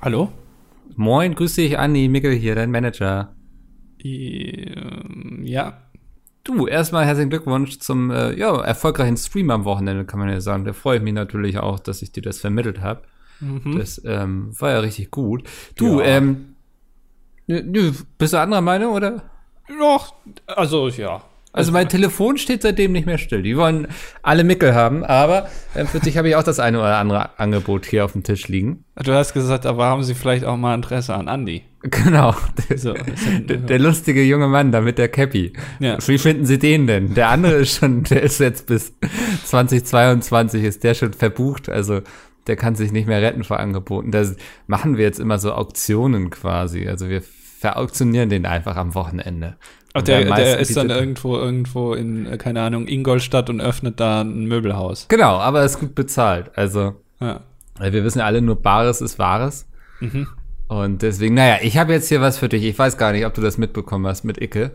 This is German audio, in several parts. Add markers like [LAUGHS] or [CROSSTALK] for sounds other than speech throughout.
Hallo? Moin, grüß dich, Andi, Mickel hier, dein Manager. Ähm, Ja. Du, erstmal herzlichen Glückwunsch zum äh, ja, erfolgreichen Stream am Wochenende, kann man ja sagen. Da freue ich mich natürlich auch, dass ich dir das vermittelt habe. Das ähm, war ja richtig gut. Du, Ja. ähm, nö, nö, bist du anderer Meinung, oder? Doch, also ja. Also mein Telefon steht seitdem nicht mehr still. Die wollen alle Mickel haben, aber äh, für dich habe ich auch das eine oder andere Angebot hier auf dem Tisch liegen. Du hast gesagt, aber haben sie vielleicht auch mal Interesse an Andy. [LAUGHS] Genau. So, Der, der lustige junge Mann da mit der Cappy. Ja. Wie finden Sie den denn? Der andere ist schon, der ist jetzt bis 2022 ist der schon verbucht, also der kann sich nicht mehr retten vor Angeboten. Da machen wir jetzt immer so Auktionen quasi. Also wir verauktionieren den einfach am Wochenende. Ach, der, der ist dann irgendwo, irgendwo in, äh, keine Ahnung, Ingolstadt und öffnet da ein Möbelhaus. Genau, aber ist gut bezahlt. Also Ja. wir wissen ja alle, nur Bares ist Wahres. Mhm. Und deswegen, naja, ich habe jetzt hier was für dich. Ich weiß gar nicht, ob du das mitbekommen hast mit Icke.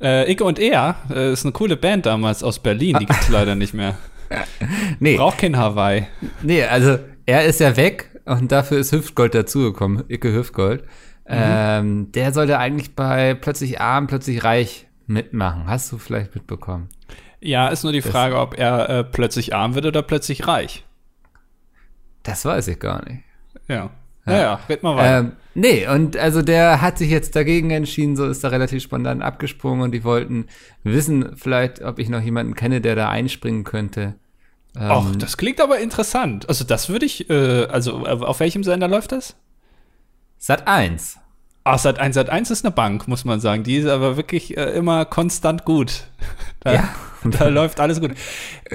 Äh, Icke und Er äh, ist eine coole Band damals aus Berlin, die [LAUGHS] gibt's leider nicht mehr. [LAUGHS] Nee, Braucht kein Hawaii. Nee, also er ist ja weg und dafür ist Hüftgold dazugekommen, Icke Hüftgold. Ähm, der sollte eigentlich bei Plötzlich Arm, Plötzlich Reich mitmachen. Hast du vielleicht mitbekommen? Ja, ist nur die Frage, ob er äh, plötzlich arm wird oder plötzlich reich. Das weiß ich gar nicht. Ja. Naja, red mal weiter. Ähm, nee, und also der hat sich jetzt dagegen entschieden, so ist da relativ spontan abgesprungen und die wollten wissen vielleicht, ob ich noch jemanden kenne, der da einspringen könnte. Ähm, Och, das klingt aber interessant. Also das würde ich, äh, also äh, auf welchem Sender läuft das? Sat 1. Ah, Sat 1, Sat 1 ist eine Bank, muss man sagen. Die ist aber wirklich äh, immer konstant gut. [LAUGHS] Da, Ja. da läuft alles gut.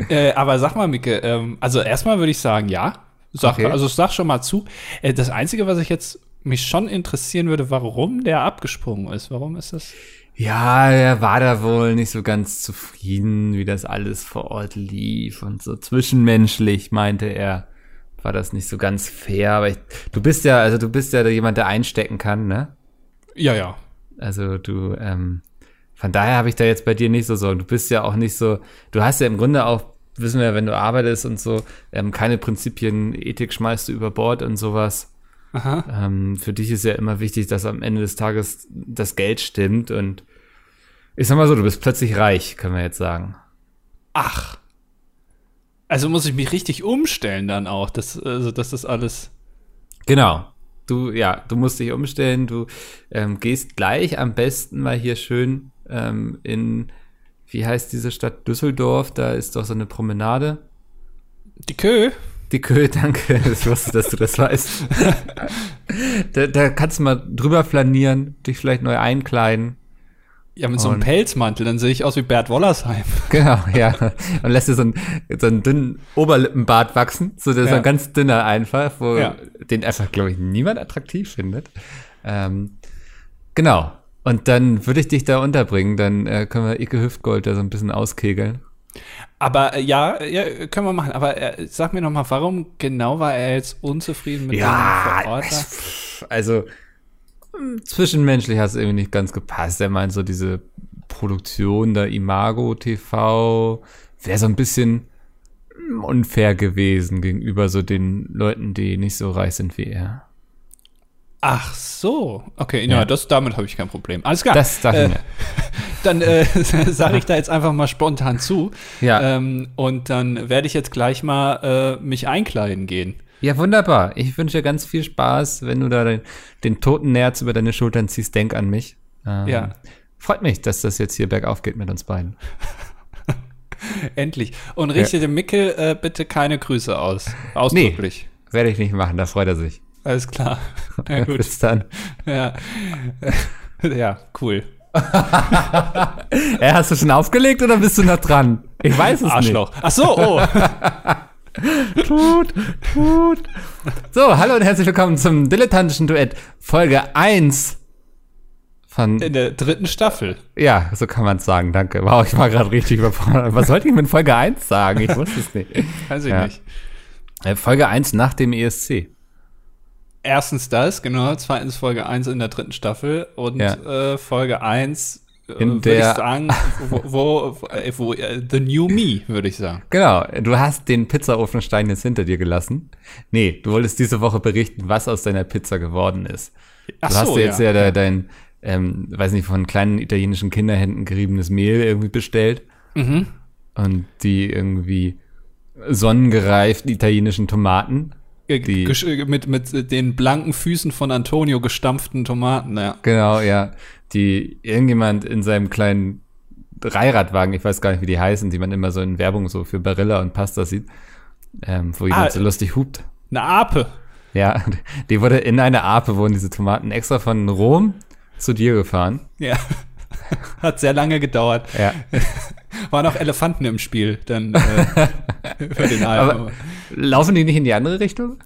Äh, aber sag mal, Micke, ähm, also erstmal würde ich sagen, ja. Sag, Okay. Also sag schon mal zu. Äh, das Einzige, was ich jetzt mich schon interessieren würde, warum der abgesprungen ist. Warum ist das? Ja, er war da wohl nicht so ganz zufrieden, wie das alles vor Ort lief und so zwischenmenschlich meinte er, war das nicht so ganz fair. Aber ich, du bist ja, also du bist ja jemand, der einstecken kann, ne? Ja, ja. Also du, ähm, von daher habe ich da jetzt bei dir nicht so Sorgen. Du bist ja auch nicht so, du hast ja im Grunde auch, wissen wir, wenn du arbeitest und so, ähm, keine Prinzipien, Ethik schmeißt du über Bord und sowas. Aha. Ähm, für dich ist ja immer wichtig, dass am Ende des Tages das Geld stimmt und ich sag mal so, du bist plötzlich reich, können wir jetzt sagen. Ach. Also muss ich mich richtig umstellen dann auch, dass, also, dass das alles. Genau. Du, ja, du musst dich umstellen, du ähm, gehst gleich am besten mal hier schön ähm, in, wie heißt diese Stadt Düsseldorf, da ist doch so eine Promenade. Die Kö? Die Köhe, [LAUGHS] danke, ich wusste, dass du das weißt. [LAUGHS] da, da kannst du mal drüber flanieren, dich vielleicht neu einkleiden. Ja, mit so einem Und- Pelzmantel, dann sehe ich aus wie Bert Wollersheim. [LAUGHS] Genau, ja. Und lässt dir so einen, so einen dünnen Oberlippenbart wachsen, so der Ja. ein ganz dünner einfach, wo Ja. den einfach, glaube ich, niemand attraktiv findet. Ähm, genau. Und dann würde ich dich da unterbringen, dann äh, können wir Icke Hüftgold da so ein bisschen auskegeln. Aber äh, ja, ja, können wir machen. Aber äh, sag mir noch mal, warum genau war er jetzt unzufrieden mit dem vor Ort? da? es- also zwischenmenschlich hat es irgendwie nicht ganz gepasst. Er meint so diese Produktion der Imago TV wäre so ein bisschen unfair gewesen gegenüber so den Leuten, die nicht so reich sind wie er. Ach so. Okay, ja, Ja. das, damit habe ich kein Problem. Alles klar. Das dachte äh, ich mir. [LAUGHS] Dann äh, [LAUGHS] sage ich da jetzt einfach mal spontan zu. Ja. Ähm, und dann werde ich jetzt gleich mal äh, mich einkleiden gehen. Ja, wunderbar. Ich wünsche dir ganz viel Spaß, wenn du da den, den toten Nerz über deine Schultern ziehst. Denk an mich. Ähm, Ja. Freut mich, dass das jetzt hier bergauf geht mit uns beiden. [LAUGHS] Endlich. Und richte dem Mickel äh, bitte keine Grüße aus. Ausdrücklich. Werde ich nicht machen, da freut er sich. Alles klar. [LAUGHS] Ja, gut. Bis dann. ja. [LAUGHS] ja, cool. Äh, hast du schon aufgelegt oder bist du noch dran? Ich weiß es Arschloch. Ach so, oh. [LAUGHS] Tut, tut. So, hallo und herzlich willkommen zum dilettantischen Duett Folge 1 von, In der dritten Staffel. ja, so kann man es sagen, danke. Wow, ich war gerade richtig überfordert. Was sollte ich mit Folge 1 sagen? Ich wusste es nicht. [LAUGHS] Weiß ich Ja. nicht. Äh, Folge 1 nach dem ESC. Erstens das, genau. Zweitens Folge 1 in der dritten Staffel. Und Ja. äh, Folge 1 äh, In würde ich der- sagen, wo, wo, wo, äh, wo äh, The New Me, würde ich sagen. Genau, du hast den Pizzaofenstein jetzt hinter dir gelassen. Nee, du wolltest diese Woche berichten, was aus deiner Pizza geworden ist. Ach du hast dir jetzt ja. ja, dein, ähm, weiß nicht, von kleinen italienischen Kinderhänden geriebenes Mehl irgendwie bestellt. Mhm. Und die irgendwie sonnengereiften italienischen Tomaten. Äh, Die- äh, mit, mit den blanken Füßen von Antonio gestampften Tomaten, ja. Genau, ja. Die irgendjemand in seinem kleinen Dreiradwagen, ich weiß gar nicht, wie die heißen, die man immer so in Werbung so für Barilla und Pasta sieht, ähm, wo jemand Ah, so lustig hupt. Eine Ape. Ja, [LAUGHS] die wurde in eine Ape, wurden diese Tomaten extra von Rom zu dir gefahren. Ja. [LAUGHS] Hat sehr lange gedauert. Ja. [LAUGHS] Waren auch Elefanten im Spiel, dann äh, über den Alpen. Aber laufen die nicht in die andere Richtung?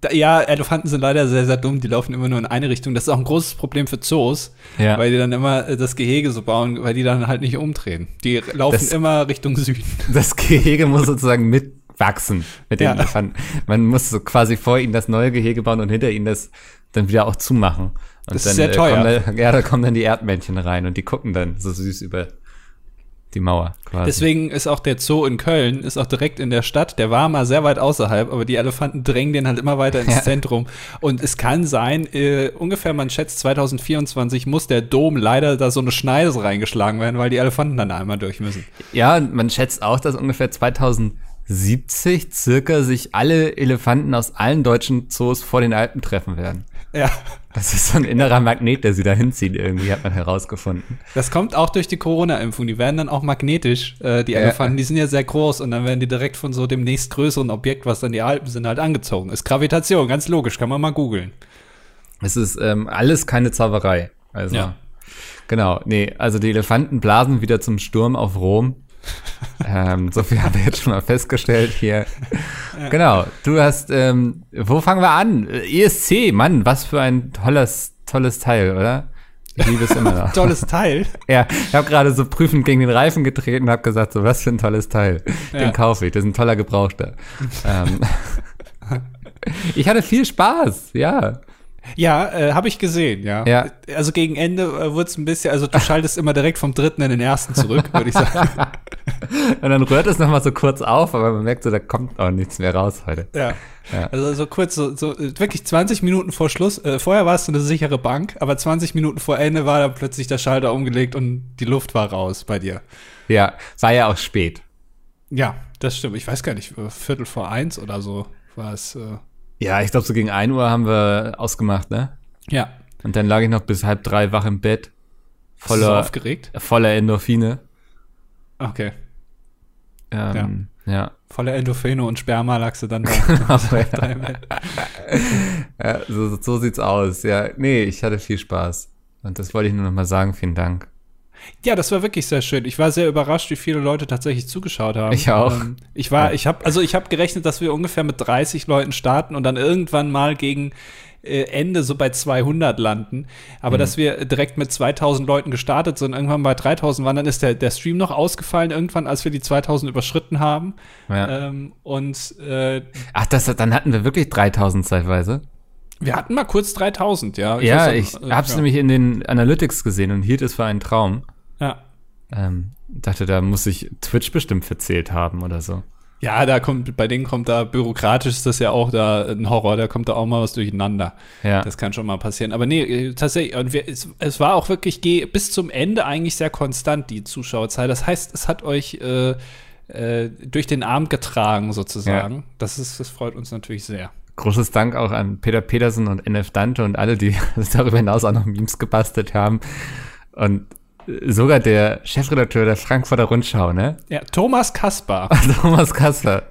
Da- ja, Elefanten sind leider sehr, sehr dumm. Die laufen immer nur in eine Richtung. Das ist auch ein großes Problem für Zoos, Ja. weil die dann immer äh, das Gehege so bauen, weil die dann halt nicht umdrehen. Die laufen Das- immer Richtung Süden. [LAUGHS] Das Gehege muss sozusagen mitwachsen mit den Ja. Elefanten. Man muss so quasi vor ihnen das neue Gehege bauen und hinter ihnen das dann wieder auch zumachen. Und Das ist dann, sehr äh, teuer. Kommen da, [LAUGHS] ja, da kommen dann die Erdmännchen rein und die gucken dann so süß über die Mauer quasi. Deswegen ist auch der Zoo in Köln, ist auch direkt in der Stadt. Der war mal sehr weit außerhalb, aber die Elefanten drängen den halt immer weiter ins Ja. Zentrum. Und es kann sein, äh, ungefähr, man schätzt 2024 muss der Dom leider da so eine Schneise reingeschlagen werden, weil die Elefanten dann einmal durch müssen. Ja, und man schätzt auch, dass ungefähr 2070 circa sich alle Elefanten aus allen deutschen Zoos vor den Alpen treffen werden. Ja. Das ist so ein innerer Magnet, der sie da hinzieht, irgendwie, hat man herausgefunden. Das kommt auch durch die Corona-Impfung. Die werden dann auch magnetisch, äh, die Ja. Elefanten. Die sind ja sehr groß und dann werden die direkt von so dem nächstgrößeren Objekt, was dann die Alpen sind, halt angezogen. Ist Gravitation, ganz logisch, kann man mal googeln. Es ist ähm, alles keine Zauberei. Also, Ja. genau. Nee, also die Elefanten blasen wieder zum Sturm auf Rom. [LAUGHS] ähm, so viel haben wir jetzt schon mal festgestellt hier. Genau. Du hast, ähm, wo fangen wir an? ESC, Mann, was für ein tolles, tolles Teil, oder? Ich liebe es immer noch. [LAUGHS] Tolles Teil. Ja, ich habe gerade so prüfend gegen den Reifen getreten und habe gesagt, so was für ein tolles Teil. Den Ja. kaufe ich, das ist ein toller Gebrauchter. ähm, [LAUGHS] ich hatte viel Spaß, ja. Ja, äh, habe ich gesehen, ja. Ja. Also gegen Ende äh, wurde es ein bisschen, also du schaltest immer direkt vom dritten in den ersten zurück, würde ich sagen. [LAUGHS] Und dann rührt es nochmal so kurz auf, aber man merkt so, da kommt auch nichts mehr raus heute. ja. Ja. Also so kurz, so, so wirklich 20 Minuten vor Schluss. Äh, vorher war es so eine sichere Bank, aber 20 Minuten vor Ende war dann plötzlich der Schalter umgelegt und die Luft war raus bei dir. Ja, war ja auch spät. Ja, das stimmt. Ich weiß gar nicht, äh, Viertel vor eins oder so war es. Äh, Ja, ich glaube, so gegen 1 Uhr haben wir ausgemacht, ne? ja. Und dann lag ich noch bis halb drei wach im Bett. Du so Voller, aufgeregt? voller Endorphine. Okay. Ähm, ja. Voller Endorphine und Sperma lagst du dann da. [LAUGHS] [LAUGHS] [LAUGHS] Ja so, so sieht's aus. Ja, nee, ich hatte viel Spaß. Und das wollte ich nur noch mal sagen. Vielen Dank. Ja, das war wirklich sehr schön. Ich war sehr überrascht, wie viele Leute tatsächlich zugeschaut haben. Ich auch. Ähm, ich war, ich habe, also ich habe gerechnet, dass wir ungefähr mit 30 Leuten starten und dann irgendwann mal gegen äh, Ende so bei 200 landen. Aber Mhm. dass wir direkt mit 2000 Leuten gestartet sind, irgendwann bei 3000 waren, dann ist der, der Stream noch ausgefallen, irgendwann, als wir die 2000 überschritten haben. Ja. Ähm, und äh, Ach, das, dann hatten wir wirklich 3000 zeitweise. Wir hatten mal kurz 3000, ja. ja, weiß ich äh, hab's ja. nämlich in den Analytics gesehen und hielt es für einen Traum. Ja. Ähm, dachte, da muss sich Twitch bestimmt verzählt haben oder so. Ja, da kommt, bei denen kommt da bürokratisch ist das ja auch da ein Horror, da kommt da auch mal was durcheinander. Ja. Das kann schon mal passieren. Aber nee, äh, tatsächlich, und wir, es, es war auch wirklich geh- bis zum Ende eigentlich sehr konstant, die Zuschauerzahl. Das heißt, es hat euch äh, äh, durch den Abend getragen, sozusagen. Das, ist, das freut uns natürlich sehr. Großes Dank auch an Peter Petersen und NF Dante und alle, die [LAUGHS] darüber hinaus auch noch Memes gebastelt haben. Und sogar der Chefredakteur der Frankfurter Rundschau, ne? Ja, Thomas Kaspar. [LAUGHS] Thomas Kasper.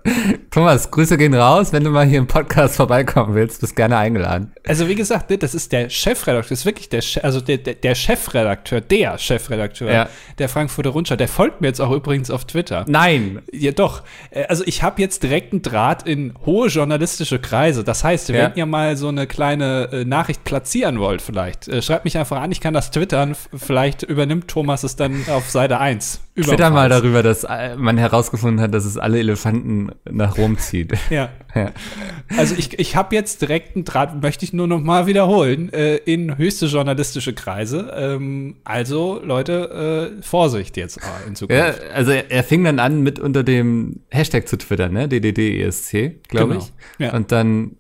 Thomas, Grüße gehen raus. Wenn du mal hier im Podcast vorbeikommen willst, bist gerne eingeladen. Also wie gesagt, ne, das ist der Chefredakteur, das ist wirklich der, also der, der, Chefredakteur, der Chefredakteur Ja. der Frankfurter Rundschau. Der folgt mir jetzt auch übrigens auf Twitter. Nein. Ja, doch. Äh, Also ich habe jetzt direkt einen Draht in hohe journalistische Kreise. Das heißt, Ja. wenn ihr mal so eine kleine äh, Nachricht platzieren wollt, vielleicht, äh, schreibt mich einfach an, ich kann das twittern. Vielleicht übernimmt Thomas ist dann auf Seite 1. Twitter mal darüber, dass äh, man herausgefunden hat, dass es alle Elefanten nach Rom zieht. [LAUGHS] Ja. ja. Also ich, ich habe jetzt direkt einen Draht, möchte ich nur noch mal wiederholen, äh, in höchste journalistische Kreise. Ähm, also Leute, äh, Vorsicht jetzt äh, in Zukunft. Ja, also er, er, fing dann an mit unter dem Hashtag zu twittern, ne? DDDESC, glaube genau. ich. Ja. Und dann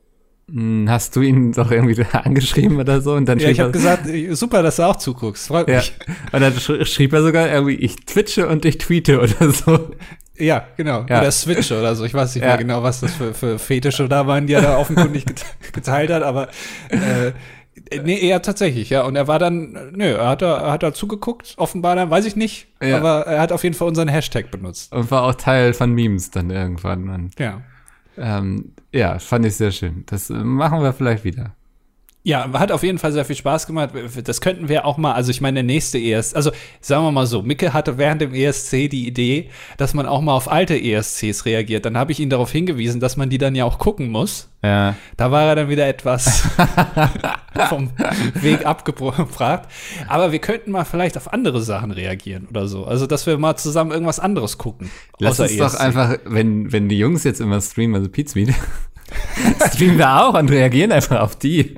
hast du ihn doch irgendwie [LAUGHS] angeschrieben oder so? Und dann ja, ich habe gesagt, super, dass du auch zuguckst, freut ja. mich. Und dann schrieb er sogar irgendwie, ich twitche und ich tweete oder so. Ja, genau. Ja. Oder switche oder so. Ich weiß nicht ja. mehr genau, was das für, für Fetische da waren, die er da offenkundig [LAUGHS] geteilt hat, aber äh, Nee, eher tatsächlich, ja. Und er war dann, nö, er hat da, er hat da zugeguckt, offenbar dann, weiß ich nicht. Ja. Aber er hat auf jeden Fall unseren Hashtag benutzt. Und war auch Teil von Memes dann irgendwann. Und, ja. Ähm, ja, fand ich sehr schön. Das machen wir vielleicht wieder. Ja, hat auf jeden Fall sehr viel Spaß gemacht. Das könnten wir auch mal, also ich meine, der nächste ESC, also sagen wir mal so, Micke hatte während dem ESC die Idee, dass man auch mal auf alte ESCs reagiert. Dann habe ich ihn darauf hingewiesen, dass man die dann ja auch gucken muss. Ja. Da war er dann wieder etwas [LAUGHS] vom Weg abgefragt. Aber wir könnten mal vielleicht auf andere Sachen reagieren oder so. Also, dass wir mal zusammen irgendwas anderes gucken. Lass uns ESC. doch einfach, wenn, wenn die Jungs jetzt immer streamen, also Pizmeet, [LAUGHS] streamen wir auch und reagieren einfach auf die.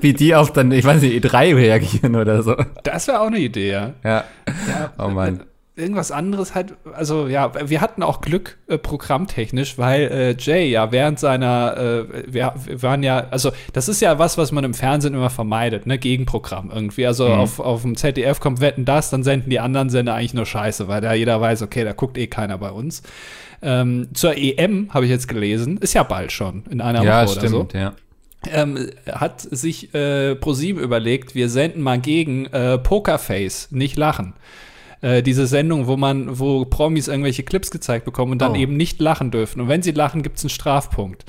Wie die auf dann, ich weiß nicht, E3 reagieren oder so. Das wäre auch eine Idee, ja. Ja. ja oh Mann. Irgendwas anderes halt, also ja, wir hatten auch Glück äh, programmtechnisch, weil äh, Jay ja während seiner, äh, wir, wir, waren ja, also das ist ja was, was man im Fernsehen immer vermeidet, ne, Gegenprogramm irgendwie. Also mhm. auf, auf dem ZDF kommt Wetten das, dann senden die anderen Sender eigentlich nur Scheiße, weil da jeder weiß, okay, da guckt eh keiner bei uns. Ähm, zur EM habe ich jetzt gelesen, ist ja bald schon, in einer ja, Woche stimmt, oder so. Ja. Ähm, hat sich äh, ProSieben überlegt, wir senden mal gegen äh, Pokerface, nicht lachen. Äh, diese Sendung, wo man, wo Promis irgendwelche Clips gezeigt bekommen und dann oh. eben nicht lachen dürfen. Und wenn sie lachen, gibt es einen Strafpunkt.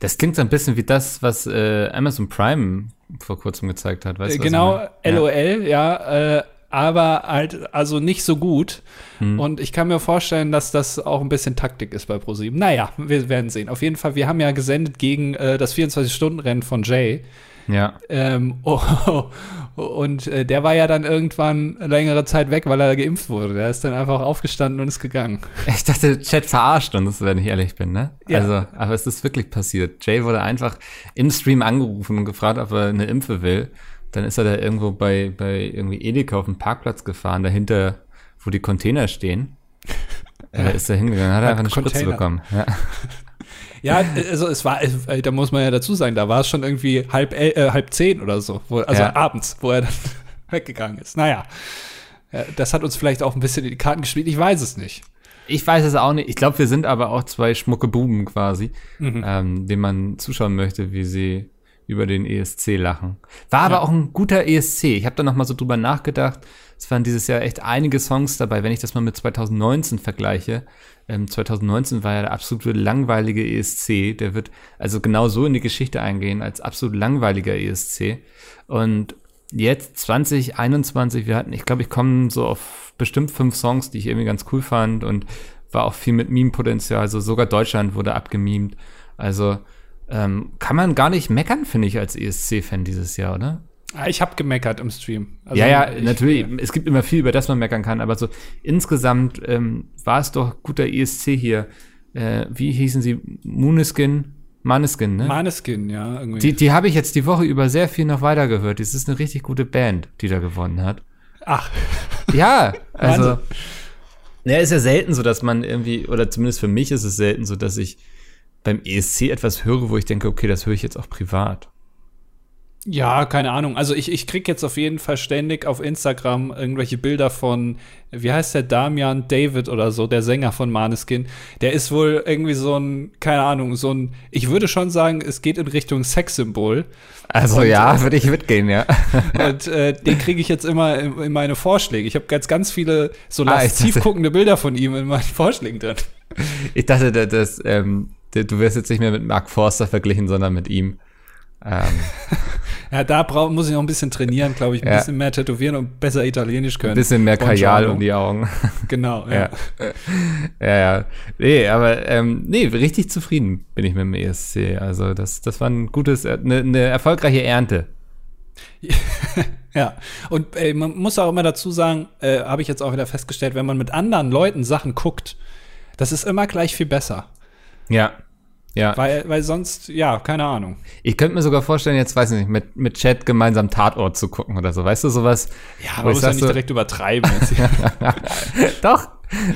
Das klingt so ein bisschen wie das, was äh, Amazon Prime vor kurzem gezeigt hat, weißt? Genau, LOL, ja, äh, aber halt also nicht so gut. Hm. Und ich kann mir vorstellen, dass das auch ein bisschen Taktik ist bei ProSieben. Naja, wir werden sehen. Auf jeden Fall, wir haben ja gesendet gegen äh, das 24-Stunden-Rennen von Jay. Ja. Ähm, oh, [LAUGHS] oh, und äh, der war ja dann irgendwann längere Zeit weg, weil er geimpft wurde. Der ist dann einfach aufgestanden und ist gegangen. [LAUGHS] Ich dachte, Chat verarscht uns, wenn ich ehrlich bin, ne? Ja. Also, aber es ist wirklich passiert. Jay wurde einfach im Stream angerufen und gefragt, ob er eine Impfe will. Dann ist er da irgendwo bei, bei irgendwie Edeka auf dem Parkplatz gefahren, dahinter, wo die Container stehen. [LAUGHS] Ja. Äh, ist er hingegangen, hat er einfach eine Container. Spritze bekommen. Ja. Ja, also es war, äh, da muss man ja dazu sagen, da war es schon irgendwie halb, äh, halb zehn oder so, wo, also ja. abends, wo er dann [LAUGHS] weggegangen ist. Naja, das hat uns vielleicht auch ein bisschen in die Karten gespielt, ich weiß es nicht. Ich weiß es auch nicht. Ich glaube, wir sind aber auch zwei schmucke Buben quasi, mhm. ähm, denen man zuschauen möchte, wie sie über den ESC lachen. War aber auch ein guter ESC. Ich habe da noch mal so drüber nachgedacht. Es waren dieses Jahr echt einige Songs dabei, wenn ich das mal mit 2019 vergleiche. Ähm, 2019 war ja der absolute langweilige ESC. Der wird also genau so in die Geschichte eingehen als absolut langweiliger ESC. Und jetzt 2021, wir hatten, ich glaube, ich komme so auf bestimmt fünf Songs, die ich irgendwie ganz cool fand und war auch viel mit Meme-Potenzial. Also sogar Deutschland wurde abgemimt. Also ähm, kann man gar nicht meckern, finde ich, als ESC-Fan dieses Jahr, oder? Ah, ich habe gemeckert im Stream. Also ja, ja, ich, natürlich. Ja. Es gibt immer viel, über das man meckern kann, aber so insgesamt ähm, war es doch guter ESC hier. Äh, wie hießen sie? Mooneskin? Maneskin, ne? Maneskin, ja. Irgendwie. Die, die habe ich jetzt die Woche über sehr viel noch weitergehört. Das ist eine richtig gute Band, die da gewonnen hat. Ach. Ja, [LAUGHS] also. Ja, ist ja selten so, dass man irgendwie, oder zumindest für mich ist es selten so, dass ich beim ESC etwas höre, wo ich denke, okay, das höre ich jetzt auch privat. Ja, keine Ahnung. Also ich, ich krieg jetzt auf jeden Fall ständig auf Instagram irgendwelche Bilder von, wie heißt der, Damian David oder so, der Sänger von Maneskin. Der ist wohl irgendwie so ein, keine Ahnung, so ein, ich würde schon sagen, es geht in Richtung Sexsymbol. Also und, ja, äh, würde ich mitgehen, ja. [LAUGHS] Und äh, den kriege ich jetzt immer in, in, meine Vorschläge. Ich habe ganz, ganz viele so ah, lasziv guckende Bilder von ihm in meinen Vorschlägen drin. Ich dachte, dass, ähm, du wirst jetzt nicht mehr mit Mark Forster verglichen, sondern mit ihm. Ähm. [LAUGHS] ja, da brauch, muss ich noch ein bisschen trainieren, glaube ich. Ein ja. bisschen mehr tätowieren und besser Italienisch können. Ein bisschen mehr Kajal um die Augen. [LAUGHS] Genau, ja. Ja, ja. ja. Nee, aber ähm, nee, richtig zufrieden bin ich mit dem ESC. Also das, das war ein gutes, eine, eine erfolgreiche Ernte. [LAUGHS] ja, und äh, man muss auch immer dazu sagen, äh, habe ich jetzt auch wieder festgestellt, wenn man mit anderen Leuten Sachen guckt, das ist immer gleich viel besser. Ja. Ja. Weil, weil sonst, ja, keine Ahnung. Ich könnte mir sogar vorstellen, jetzt weiß ich nicht, mit, mit Chat gemeinsam Tatort zu gucken oder so. Weißt du, sowas? Ja, ich muss ja nicht so- direkt übertreiben. Jetzt. [LAUGHS] Doch.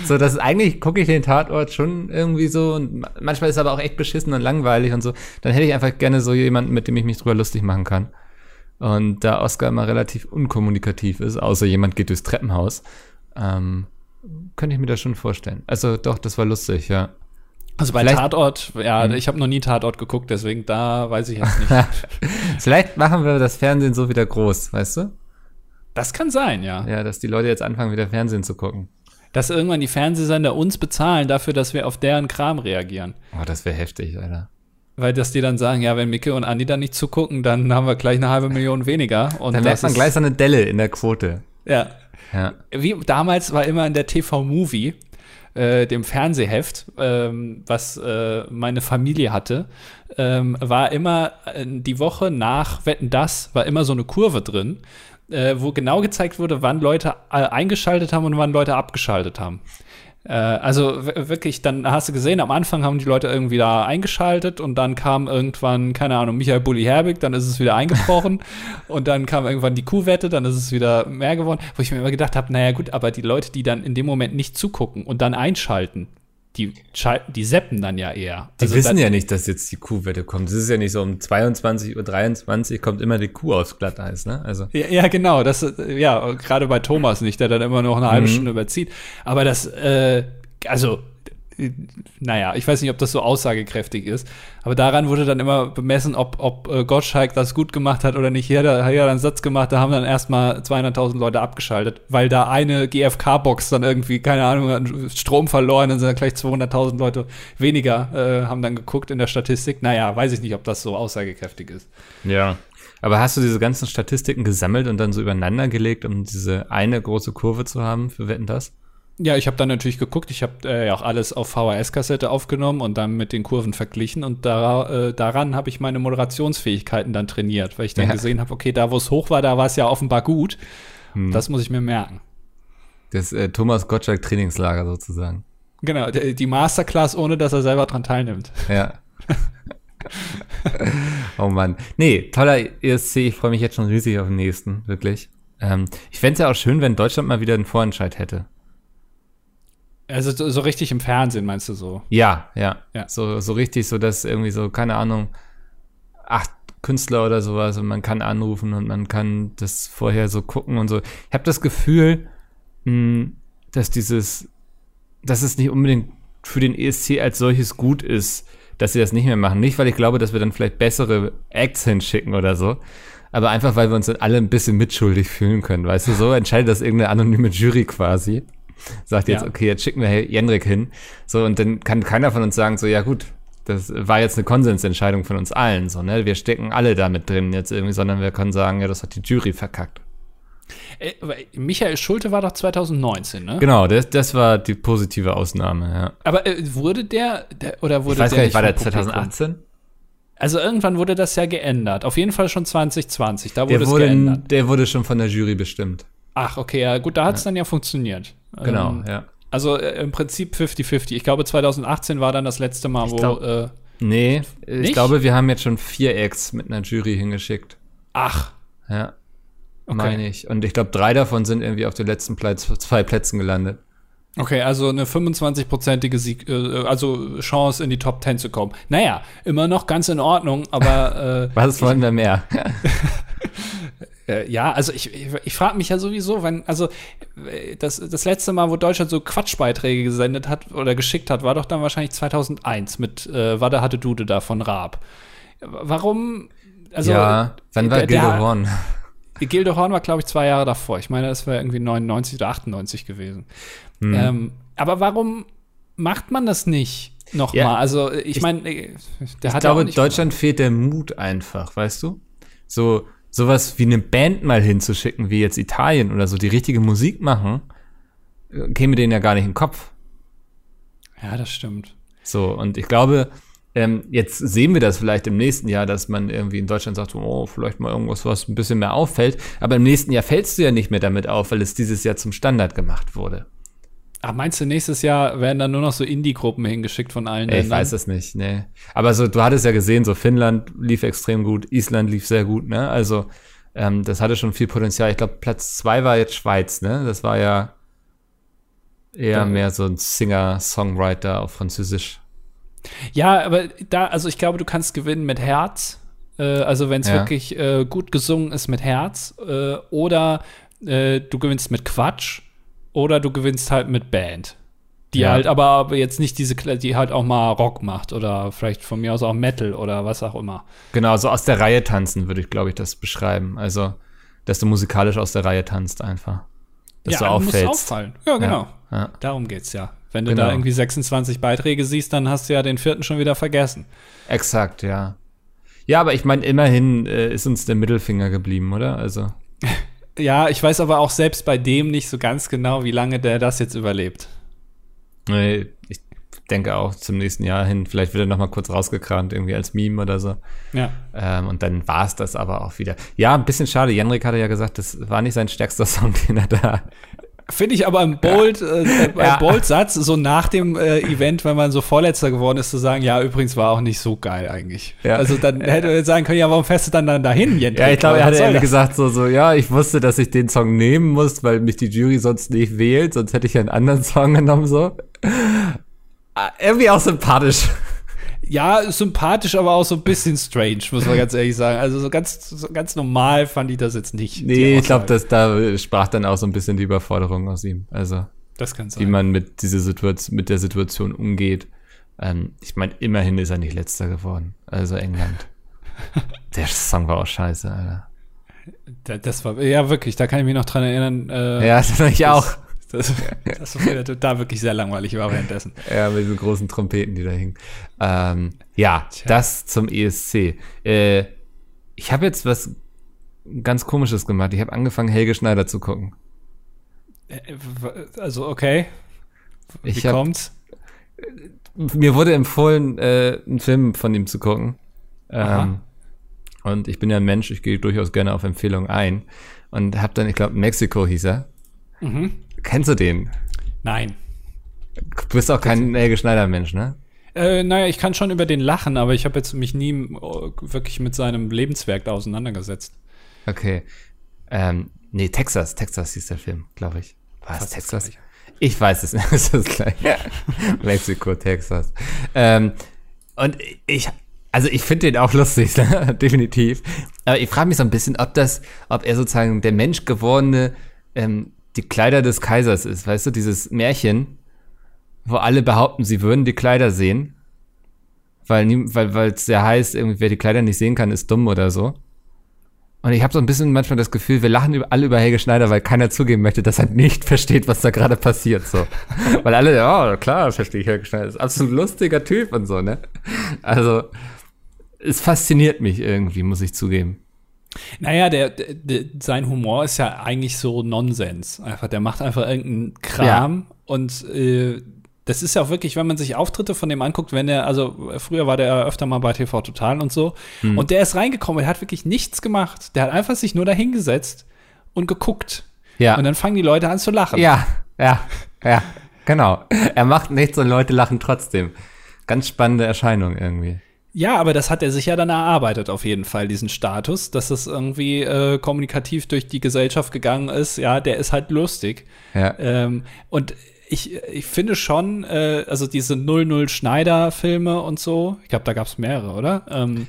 So, das ist eigentlich, gucke ich den Tatort schon irgendwie so und ma- manchmal ist er aber auch echt beschissen und langweilig und so. Dann hätte ich einfach gerne so jemanden, mit dem ich mich drüber lustig machen kann. Und da Oscar immer relativ unkommunikativ ist, außer jemand geht durchs Treppenhaus, ähm, könnte ich mir das schon vorstellen. Also doch, das war lustig, ja. Also bei Vielleicht- Tatort, ja, Mhm. ich habe noch nie Tatort geguckt, deswegen da weiß ich jetzt nicht. [LAUGHS] Vielleicht machen wir das Fernsehen so wieder groß, weißt du? das kann sein, ja. Ja, dass die Leute jetzt anfangen, wieder Fernsehen zu gucken. Dass irgendwann die Fernsehsender uns bezahlen dafür, dass wir auf deren Kram reagieren. Oh, das wäre heftig, Alter. Weil dass die dann sagen, ja, wenn Micke und Andi dann nicht zugucken, dann haben wir gleich eine halbe Million weniger. Und Dann merkt man gleich so eine Delle in der Quote. Ja. Ja. Wie damals war immer in der TV-Movie, äh, dem Fernsehheft, ähm, was äh, meine Familie hatte, ähm, war immer äh, die Woche nach Wetten das war immer so eine Kurve drin, äh, wo genau gezeigt wurde, wann Leute äh, eingeschaltet haben und wann Leute abgeschaltet haben. Äh, also wirklich, dann hast du gesehen, am Anfang haben die Leute irgendwie da eingeschaltet und dann kam irgendwann, keine Ahnung, Michael Bulli Herbig, dann ist es wieder eingebrochen [LAUGHS] und dann kam irgendwann die Kuhwette, dann ist es wieder mehr geworden, wo ich mir immer gedacht habe, naja gut, aber die Leute, die dann in dem Moment nicht zugucken und dann einschalten, die die seppen dann ja eher. Die Also wissen ja nicht, dass jetzt die Kuhwette kommt. Es ist ja nicht so um 22.23 Uhr kommt immer die Kuh aufs Glatteis, ne? Also. Ja, ja, genau. Das, äh, ja, gerade bei Thomas nicht, der dann immer noch eine halbe Mhm. Stunde überzieht. Aber das, äh, also, naja, ich weiß nicht, ob das so aussagekräftig ist. Aber daran wurde dann immer bemessen, ob, ob äh, Gottschalk das gut gemacht hat oder nicht. Hier hat er hat er einen Satz gemacht, da haben dann erstmal 200.000 Leute abgeschaltet, weil da eine GFK-Box dann irgendwie, keine Ahnung, Strom verloren, dann sind dann gleich 200.000 Leute weniger, äh, haben dann geguckt in der Statistik. Naja, weiß ich nicht, ob das so aussagekräftig ist. Ja. Aber hast du diese ganzen Statistiken gesammelt und dann so übereinander gelegt, um diese eine große Kurve zu haben für Wetten das? Ja, ich habe dann natürlich geguckt. Ich habe äh, ja auch alles auf VHS-Kassette aufgenommen und dann mit den Kurven verglichen. Und da, äh, daran habe ich meine Moderationsfähigkeiten dann trainiert, weil ich dann Ja. gesehen habe, okay, da wo es hoch war, da war es ja offenbar gut. Hm. Das muss ich mir merken. Das äh, Thomas Gottschalk Trainingslager sozusagen. Genau, die Masterclass, ohne dass er selber dran teilnimmt. Ja. [LAUGHS] oh Mann. Nee, toller ESC. Ich freue mich jetzt schon riesig auf den nächsten, wirklich. Ähm, ich fände es ja auch schön, wenn Deutschland mal wieder einen Vorentscheid hätte. Also so, so richtig im Fernsehen, meinst du so? Ja, ja. Ja. So, so richtig, so dass irgendwie so, keine Ahnung, acht Künstler oder sowas und man kann anrufen und man kann das vorher so gucken und so. Ich habe das Gefühl, mh, dass dieses, dass es nicht unbedingt für den ESC als solches gut ist, dass sie das nicht mehr machen. Nicht, weil ich glaube, dass wir dann vielleicht bessere Acts hinschicken oder so, aber einfach, weil wir uns dann alle ein bisschen mitschuldig fühlen können. Weißt du, so entscheidet das irgendeine anonyme Jury quasi. Sagt jetzt, Ja. okay, jetzt schicken wir Jendrik hin. So, und dann kann keiner von uns sagen, so, ja gut, das war jetzt eine Konsensentscheidung von uns allen, so, ne? Wir stecken alle da mit drin jetzt irgendwie, sondern wir können sagen, ja, das hat die Jury verkackt. Äh, Michael Schulte war doch 2019, ne? Genau, das, das war die positive Ausnahme, ja. Aber äh, wurde der, der oder wurde Ich weiß der gar nicht, war der vom Publikum? 2018? Also irgendwann wurde das ja geändert. Auf jeden Fall schon 2020. Da wurde Der es wurde, geändert. der wurde schon von der Jury bestimmt. Ach, okay, ja, gut, da hat es dann ja funktioniert. Genau, Ähm, ja. Also äh, im Prinzip 50-50. Ich glaube, 2018 war dann das letzte Mal, wo. glaub- äh, Nee, ich Nicht? glaube, wir haben jetzt schon vier Acts mit einer Jury hingeschickt. ach, Ja. Okay. Meine ich. Und ich glaube, drei davon sind irgendwie auf den letzten Platz, zwei Plätzen gelandet. okay, also eine 25-prozentige Sieg, äh, also Chance in die Top 10 zu kommen. Naja, immer noch ganz in Ordnung, aber äh, [LAUGHS] Was wollen wir mehr? [LAUGHS] [LAUGHS] Äh, ja, also ich, ich, ich frage mich ja sowieso, wenn, also äh, das, das letzte Mal, wo Deutschland so Quatschbeiträge gesendet hat oder geschickt hat, war doch dann wahrscheinlich 2001 mit äh, Wada hatte Dude da von Raab. Warum, also ja, wann war Gildo Horn? [LAUGHS] Gildo Horn war, glaube ich, zwei Jahre davor. Ich meine, das wäre irgendwie 99 oder 98 gewesen. Hm. Ähm, aber warum macht man das nicht nochmal? Ja, also ich, ich- meine, äh, der Ich hat auch glaube, Deutschland fehlt der Mut einfach, weißt du? So, sowas wie eine Band mal hinzuschicken, wie jetzt Italien oder so, die richtige Musik machen, äh, käme denen ja gar nicht in den Kopf. Ja, das stimmt. So, und ich glaube, ähm, jetzt sehen wir das vielleicht im nächsten Jahr, dass man irgendwie in Deutschland sagt, oh, vielleicht mal irgendwas, was ein bisschen mehr auffällt. Aber im nächsten Jahr fällst du ja nicht mehr damit auf, weil es dieses Jahr zum Standard gemacht wurde. Ach, meinst du, nächstes Jahr werden dann nur noch so Indie-Gruppen hingeschickt von allen Ey, Ich weiß es nicht, ne. Aber so, du hattest ja gesehen, so Finnland lief extrem gut, Island lief sehr gut, ne? Also, ähm, das hatte schon viel Potenzial. Ich glaube, Platz zwei war jetzt Schweiz, ne? Das war ja eher ja. mehr so ein Singer-Songwriter auf Französisch. Ja, aber da, also ich glaube, du kannst gewinnen mit Herz. Äh, also wenn es ja. wirklich äh, gut gesungen ist mit Herz. Äh, oder äh, du gewinnst mit Quatsch oder du gewinnst halt mit Band. Die ja. halt aber jetzt nicht diese, die halt auch mal Rock macht oder vielleicht von mir aus auch Metal oder was auch immer. Genau, so aus der Reihe tanzen würde ich, glaube ich, das beschreiben. Also, dass du musikalisch aus der Reihe tanzt einfach. Dass ja, du auffällst. Muss auffallen. Ja, genau. Ja, ja. Darum geht's ja. Wenn du genau. da irgendwie 26 Beiträge siehst, dann hast du ja den vierten schon wieder vergessen. Exakt, ja. Ja, aber ich meine, immerhin äh, ist uns der Mittelfinger geblieben, oder? Also. [LAUGHS] Ja, ich weiß aber auch selbst bei dem nicht so ganz genau, wie lange der das jetzt überlebt. Nee, ich denke auch zum nächsten Jahr hin, vielleicht wird er noch mal kurz rausgekramt, irgendwie als Meme oder so. Ja. Ähm, und dann war es das aber auch wieder. Ja, ein bisschen schade. Janrik hatte ja gesagt, das war nicht sein stärkster Song, [LAUGHS] den er da Finde ich aber ein Bold, äh, äh ja. Bold Satz, so nach dem äh, Event, wenn man so Vorletzter geworden ist, zu sagen, ja, übrigens war auch nicht so geil eigentlich. Ja. Also dann hätte er sagen können, ja, warum fährst du dann, dann dahin, Jendrik? Ja, ich glaube, er hat ehrlich gesagt so, so, ja, ich wusste, dass ich den Song nehmen muss, weil mich die Jury sonst nicht wählt, sonst hätte ich einen anderen Song genommen, so. Ah, irgendwie auch sympathisch ja, sympathisch, aber auch so ein bisschen strange, muss man ganz ehrlich sagen. Also so ganz, so ganz normal fand ich das jetzt nicht. Nee, ich glaube, dass da sprach dann auch so ein bisschen die Überforderung aus ihm. Also das kann sein. wie man mit dieser Situation, mit der Situation umgeht. Ähm, ich meine, immerhin ist er nicht letzter geworden. Also England. [LAUGHS] der Song war auch scheiße, Alter. Das war, ja, wirklich, da kann ich mich noch dran erinnern. Äh, ja, das ich auch. Das, das war da wirklich sehr langweilig war währenddessen. Ja, mit diesen großen Trompeten, die da hingen. Ähm, ja, Tja. das zum ESC. Äh, ich habe jetzt was ganz Komisches gemacht. Ich habe angefangen, Helge Schneider zu gucken. Äh, also, okay. Wie ich hab, kommt's? Mir wurde empfohlen, äh, einen Film von ihm zu gucken. Ähm, und ich bin ja ein Mensch, ich gehe durchaus gerne auf Empfehlungen ein. Und habe dann, ich glaube, Mexiko hieß er. Mhm. Kennst du den? Nein. Du bist auch kein Helge Schneider-Mensch, ne? Äh, naja, ich kann schon über den lachen, aber ich habe jetzt mich nie äh, wirklich mit seinem Lebenswerk da auseinandergesetzt. Okay. Ähm, nee, Texas, Texas hieß der Film, glaube ich. War es Texas? Ich weiß es [LAUGHS] nicht, ist das gleich. Mexiko, Texas. Ähm, und ich, also ich finde den auch lustig, [LAUGHS] definitiv. Aber ich frage mich so ein bisschen, ob das, ob er sozusagen der Mensch gewordene ähm, die Kleider des Kaisers ist, weißt du, dieses Märchen, wo alle behaupten, sie würden die Kleider sehen, weil weil weil es sehr heißt, irgendwie wer die Kleider nicht sehen kann, ist dumm oder so. Und ich habe so ein bisschen manchmal das Gefühl, wir lachen über, alle über Helge Schneider, weil keiner zugeben möchte, dass er nicht [LAUGHS] versteht, was da gerade passiert. So. [LAUGHS] weil alle, ja, klar, verstehe ich Helge Schneider. Ist absolut lustiger Typ und so, ne? Also, es fasziniert mich irgendwie, muss ich zugeben. Naja, der, der, sein Humor ist ja eigentlich so Nonsens. Einfach, der macht einfach irgendeinen Kram ja. und äh, das ist ja auch wirklich, wenn man sich Auftritte von dem anguckt, wenn er, also früher war der öfter mal bei TV Total und so, hm. und der ist reingekommen, er hat wirklich nichts gemacht. Der hat einfach sich nur dahingesetzt und geguckt. Ja. Und dann fangen die Leute an zu lachen. Ja, ja, ja, genau. Er macht nichts und Leute lachen trotzdem. Ganz spannende Erscheinung irgendwie. Ja, aber das hat er sich ja dann erarbeitet, auf jeden Fall, diesen Status, dass es irgendwie äh, kommunikativ durch die Gesellschaft gegangen ist. Ja, der ist halt lustig. Ja. Ähm, und ich, ich finde schon, äh, also diese 00 Schneider-Filme und so, ich glaube, da gab es mehrere, oder? Ähm,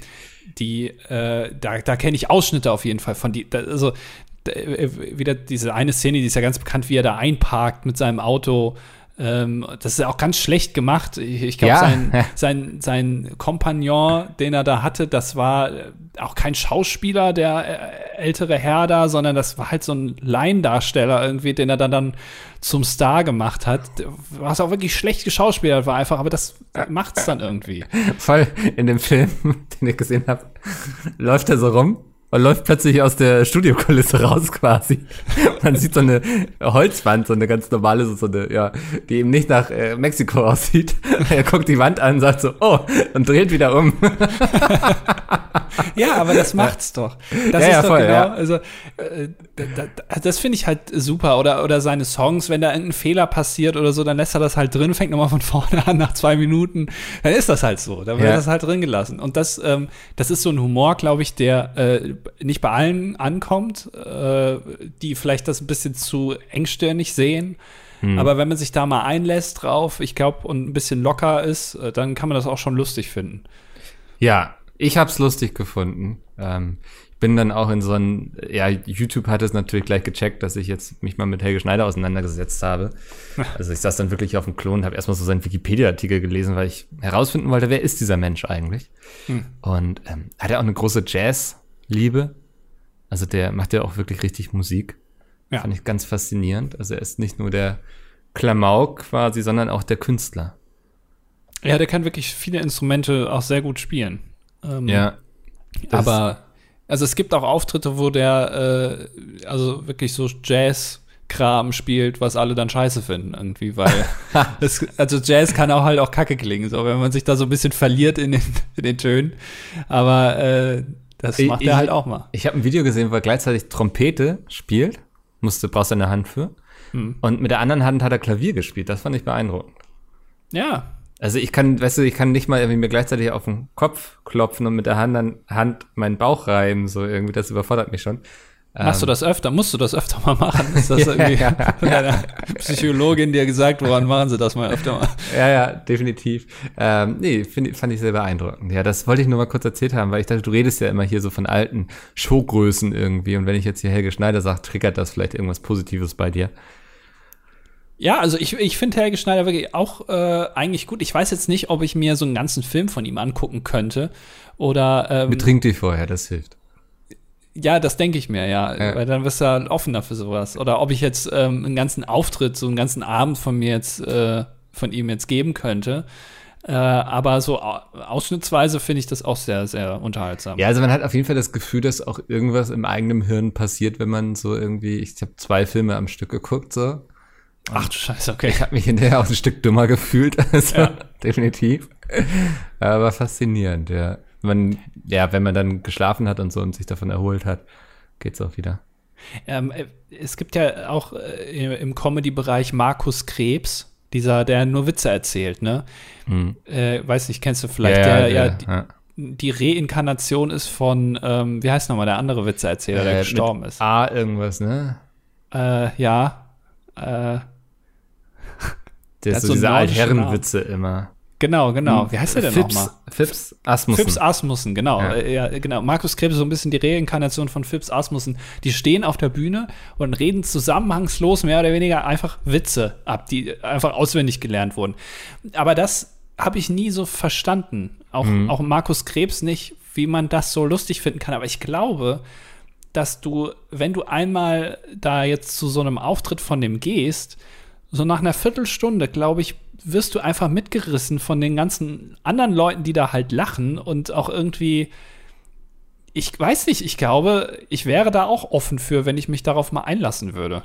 die, äh, da, da kenne ich Ausschnitte auf jeden Fall von die, da, also da, äh, wieder diese eine Szene, die ist ja ganz bekannt, wie er da einparkt mit seinem Auto ähm, das ist ja auch ganz schlecht gemacht. Ich, ich glaube, ja. sein, [LAUGHS] sein, sein Kompagnon, den er da hatte, das war äh, auch kein Schauspieler, der äh, ältere Herr da, sondern das war halt so ein Laiendarsteller irgendwie, den er dann, dann zum Star gemacht hat. Was auch wirklich schlecht geschauspielert war einfach, aber das macht's dann irgendwie. [LAUGHS] Voll in dem Film, [LAUGHS] den ich gesehen habe, läuft er so rum und läuft plötzlich aus der Studiokulisse raus quasi. Man sieht so eine Holzwand, so eine ganz normale, so eine, ja, die eben nicht nach äh, Mexiko aussieht. er guckt die Wand an und sagt so, oh, und dreht wieder um. ja, aber das macht's doch. Das Ja, ist ja, doch voll, genau, ja. also äh, da, da, das finde ich halt super. Oder, oder seine Songs, wenn da irgendein Fehler passiert oder so, dann lässt er das halt drin, fängt nochmal von vorne an nach zwei Minuten. Dann ist das halt so. Dann wird das halt drin gelassen. Und das, ähm, das ist so ein Humor, glaube ich, der äh, nicht bei allen ankommt, äh, die vielleicht das ein bisschen zu engstirnig sehen. Hm. Aber wenn man sich da mal einlässt drauf, ich glaube, und ein bisschen locker ist, äh, dann kann man das auch schon lustig finden. Ja, ich hab's lustig gefunden. Ähm, ich bin dann auch in so ein, ja, YouTube hat es natürlich gleich gecheckt, dass ich jetzt mich mal mit Helge Schneider auseinandergesetzt habe. [LAUGHS] Also ich saß dann wirklich auf dem Klon und habe erstmal so seinen Wikipedia-Artikel gelesen, weil ich herausfinden wollte, wer ist dieser Mensch eigentlich? Und ähm, hat er auch eine große Jazz-Liebe? Also der macht ja auch wirklich richtig Musik. Ja. Fand ich ganz faszinierend. Also er ist nicht nur der Klamauk quasi, sondern auch der Künstler. Ja, der kann wirklich viele Instrumente auch sehr gut spielen. Ähm, Das- aber also es gibt auch Auftritte, wo der äh, also wirklich so Jazz-Kram spielt, was alle dann scheiße finden irgendwie, weil [LAUGHS] es, also Jazz kann auch halt auch kacke klingen, so wenn man sich da so ein bisschen verliert in den, in den Tönen. Aber äh, das macht ich- er halt auch mal. Ich habe ein Video gesehen, wo er gleichzeitig Trompete spielt. Musste, brauchst du eine Hand für. Hm. Und mit der anderen Hand hat er Klavier gespielt. Das fand ich beeindruckend. Ja, Also ich kann, weißt du, ich kann nicht mal irgendwie mir gleichzeitig auf den Kopf klopfen und mit der Hand, dann, Hand meinen Bauch reiben. So irgendwie, das überfordert mich schon. Machst du das öfter? Musst du das öfter mal machen? Ist das [LAUGHS] irgendwie von deiner Psychologin dir gesagt worden, machen sie das mal öfter mal? Ja, ja, definitiv. Ähm, nee, find, fand ich sehr beeindruckend. Ja, das wollte ich nur mal kurz erzählt haben, weil ich dachte, du redest ja immer hier so von alten Showgrößen irgendwie. Und wenn ich jetzt hier Helge Schneider sage, triggert das vielleicht irgendwas Positives bei dir. Ja, also ich, ich finde Helge Schneider wirklich auch äh, eigentlich gut. Ich weiß jetzt nicht, ob ich mir so einen ganzen Film von ihm angucken könnte. Oder ähm, Betrink dich vorher, das hilft. Ja, das denke ich mir, ja. Ja. Weil dann wirst du ja offener für sowas. Oder ob ich jetzt ähm, einen ganzen Auftritt, so einen ganzen Abend von mir jetzt, äh, von ihm jetzt geben könnte. Äh, aber so au ausschnittsweise finde ich das auch sehr, sehr unterhaltsam. Ja, also man hat auf jeden Fall das Gefühl, dass auch irgendwas im eigenen Hirn passiert, wenn man so irgendwie, ich habe zwei Filme am Stück geguckt, so. Ach du Scheiße, okay. Ich habe mich hinterher auch ein Stück dümmer gefühlt, [LAUGHS] also Ja. definitiv. Aber faszinierend, ja. Man, ja, wenn man dann geschlafen hat und so und sich davon erholt hat, geht's auch wieder. Ähm, äh, es gibt ja auch äh, im Comedy-Bereich Markus Krebs, dieser, der nur Witze erzählt, ne? Äh, weiß nicht, kennst du vielleicht, der, ja, die, ja. die Reinkarnation ist von, ähm, wie heißt nochmal, der andere Witzeerzähler, der Äh, gestorben mit ist. A irgendwas, ne? Äh, ja. Äh, Der hat ist so so diese Altherrenwitze immer. Genau, genau. Wie heißt der denn Fips, nochmal? Fips Asmussen. Fips Asmussen, genau. Ja. Ja. genau. Markus Krebs ist so ein bisschen die Reinkarnation von Fips Asmussen. Die stehen auf der Bühne und reden zusammenhangslos mehr oder weniger einfach Witze ab, die einfach auswendig gelernt wurden. Aber das habe ich nie so verstanden. Auch, Mhm. auch Markus Krebs nicht, wie man das so lustig finden kann. Aber ich glaube, dass du, wenn du einmal da jetzt zu so einem Auftritt von dem gehst, so nach einer Viertelstunde, glaube ich, wirst du einfach mitgerissen von den ganzen anderen Leuten, die da halt lachen und auch irgendwie, ich weiß nicht, ich glaube, ich wäre da auch offen für, wenn ich mich darauf mal einlassen würde.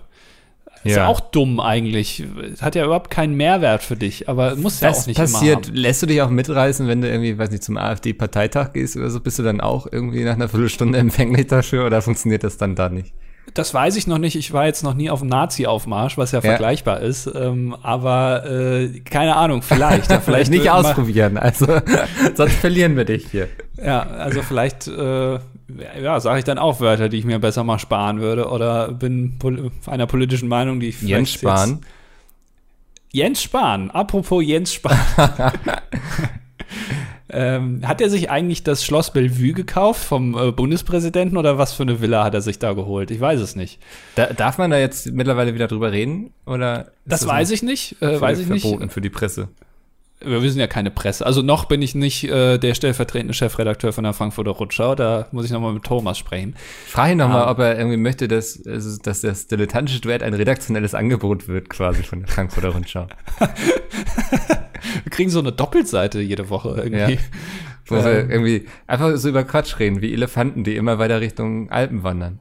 Ist ja auch dumm eigentlich. Hat ja überhaupt keinen Mehrwert für dich, aber muss ja auch nicht passiert? Lässt du dich auch mitreißen, wenn du irgendwie, weiß nicht, zum AfD-Parteitag gehst oder so? Bist du dann auch irgendwie nach einer Viertelstunde [LAUGHS] empfänglich dafür oder funktioniert das dann da nicht? Das weiß ich noch nicht. Ich war jetzt noch nie auf dem Nazi-Aufmarsch, was ja, vergleichbar ist. Ähm, aber äh, keine Ahnung, vielleicht. Ja, [LAUGHS] vielleicht nicht ausprobieren, also [LAUGHS] sonst verlieren wir dich hier. Ja, also vielleicht, äh, ja, sage ich dann auch Wörter, die ich mir besser mal sparen würde oder bin pol einer politischen Meinung, die ich vielleicht Jens Spahn. Jens Spahn, apropos Jens Spahn. [LAUGHS] ähm, hat er sich eigentlich das Schloss Bellevue gekauft vom äh, Bundespräsidenten oder was für eine Villa hat er sich da geholt? Ich weiß es nicht. Da, darf man da jetzt mittlerweile wieder drüber reden? Oder ist Das, weiß ich nicht. Äh, weiß ich nicht. verboten für die Presse? Wir sind ja keine Presse. Also noch bin ich nicht äh, der stellvertretende Chefredakteur von der Frankfurter Rundschau. Da muss ich nochmal mit Thomas sprechen. Frag ihn doch mal, Ah. ob er irgendwie möchte, dass, dass das dilettantische Duett ein redaktionelles Angebot wird, quasi von der Frankfurter Rundschau. [LAUGHS] Wir kriegen so eine Doppelseite jede Woche irgendwie. Wo wir irgendwie einfach so über Quatsch reden, wie Elefanten, die immer weiter Richtung Alpen wandern.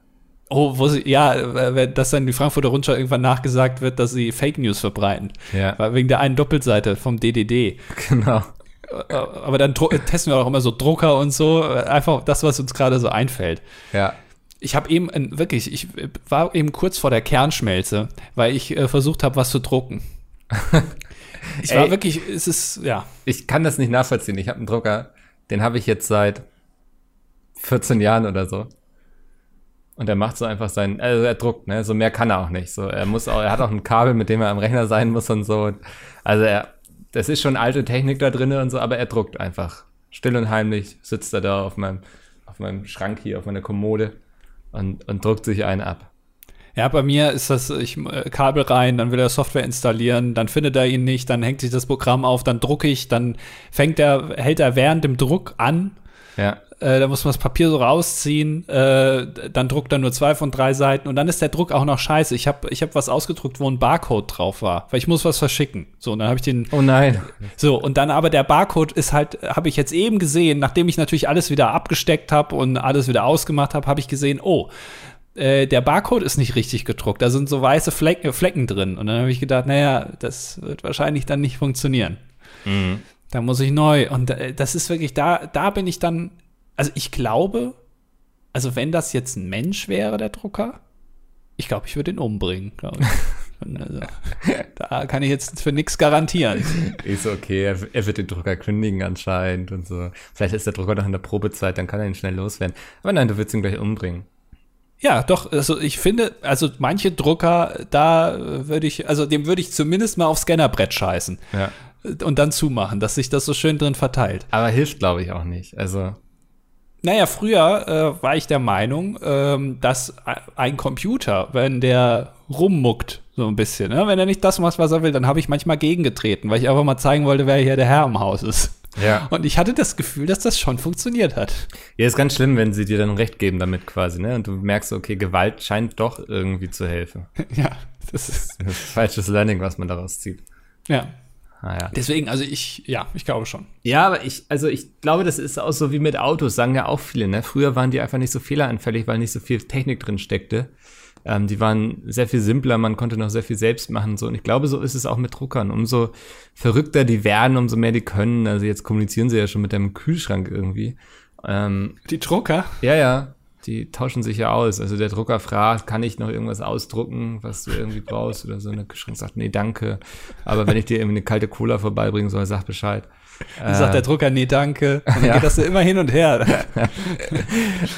Oh, wo sie, ja, äh, dass dann die Frankfurter Rundschau irgendwann nachgesagt wird, dass sie Fake News verbreiten. Ja. Wegen der einen Doppelseite vom DDD. Genau. Äh, Aber dann testen wir auch immer so Drucker und so. Einfach das, was uns gerade so einfällt. Ja. Ich habe eben wirklich, ich war eben kurz vor der Kernschmelze, weil ich äh, versucht habe, was zu drucken. [LAUGHS] ich war Ey. wirklich, es ist, ja. Ich kann das nicht nachvollziehen. Ich habe einen Drucker, den habe ich jetzt seit 14 Jahren oder so. Und er macht so einfach seinen, also er druckt, ne? So mehr kann er auch nicht. So, er muss auch, er hat auch ein Kabel, mit dem er am Rechner sein muss und so. Also er, das ist schon alte Technik da drin und so, aber er druckt einfach. Still und heimlich sitzt er da auf meinem, auf meinem Schrank hier, auf meiner Kommode und, und druckt sich einen ab. Ja, bei mir ist das, ich äh, Kabel rein, dann will er Software installieren, dann findet er ihn nicht, dann hängt sich das Programm auf, dann drucke ich, dann fängt er, hält er während dem Druck an, Ja. äh, da muss man das Papier so rausziehen, äh, dann druckt er nur zwei von drei Seiten und dann ist der Druck auch noch scheiße. Ich habe ich hab was ausgedruckt, wo ein Barcode drauf war, weil ich muss was verschicken. So, und dann habe ich den, Oh nein. so, und dann aber der Barcode ist halt, habe ich jetzt eben gesehen, nachdem ich natürlich alles wieder abgesteckt habe und alles wieder ausgemacht habe, habe ich gesehen, oh, äh, der Barcode ist nicht richtig gedruckt. Da sind so weiße Flecken, Flecken drin. Und dann habe ich gedacht, naja, das wird wahrscheinlich dann nicht funktionieren. Da muss ich neu. Und äh, das ist wirklich, da, da bin ich dann, also ich glaube, also wenn das jetzt ein Mensch wäre, der Drucker, ich glaube, ich würde ihn umbringen, glaube ich. [LAUGHS] Und, also, da kann ich jetzt für nichts garantieren. Ist okay, er, er wird den Drucker kündigen anscheinend und so. Vielleicht ist der Drucker noch in der Probezeit, dann kann er ihn schnell loswerden. Aber nein, du willst ihn gleich umbringen. Ja, doch, also ich finde, also manche Drucker, da äh, würde ich, also dem würde ich zumindest mal aufs Scannerbrett scheißen Ja. und dann zumachen, dass sich das so schön drin verteilt. Aber hilft, glaube ich, auch nicht. Also, Naja, früher äh, war ich der Meinung, ähm, dass ein Computer, wenn der rummuckt, so ein bisschen, ne? wenn er nicht das macht, was er will, dann habe ich manchmal gegengetreten, weil ich einfach mal zeigen wollte, wer hier der Herr im Haus ist. Ja. Und ich hatte das Gefühl, dass das schon funktioniert hat. Ja, ist ganz schlimm, wenn sie dir dann recht geben damit quasi, ne? Und du merkst, okay, Gewalt scheint doch irgendwie zu helfen. [LAUGHS] ja, das ist, Das ist falsches Learning, was man daraus zieht. ja. Ah, ja. Deswegen, also ich, ja, ich glaube schon. Ja, aber ich, also ich glaube, das ist auch so wie mit Autos, sagen ja auch viele, ne? Früher waren die einfach nicht so fehleranfällig, weil nicht so viel Technik drin steckte. Ähm, die waren sehr viel simpler, man konnte noch sehr viel selbst machen, so. Und ich glaube, so ist es auch mit Druckern. Umso verrückter die werden, umso mehr die können. Also jetzt kommunizieren sie ja schon mit deinem Kühlschrank irgendwie. Ähm, Die Drucker, ja, ja, die tauschen sich ja aus. Also der Drucker fragt, kann ich noch irgendwas ausdrucken, was du irgendwie brauchst oder so. Und der Kühlschrank sagt, nee, danke. Aber wenn ich dir irgendwie eine kalte Cola vorbeibringen soll, sag Bescheid. Dann sagt der Drucker, nee, danke. Und dann [LAUGHS] ja. geht das so immer hin und her. [LAUGHS]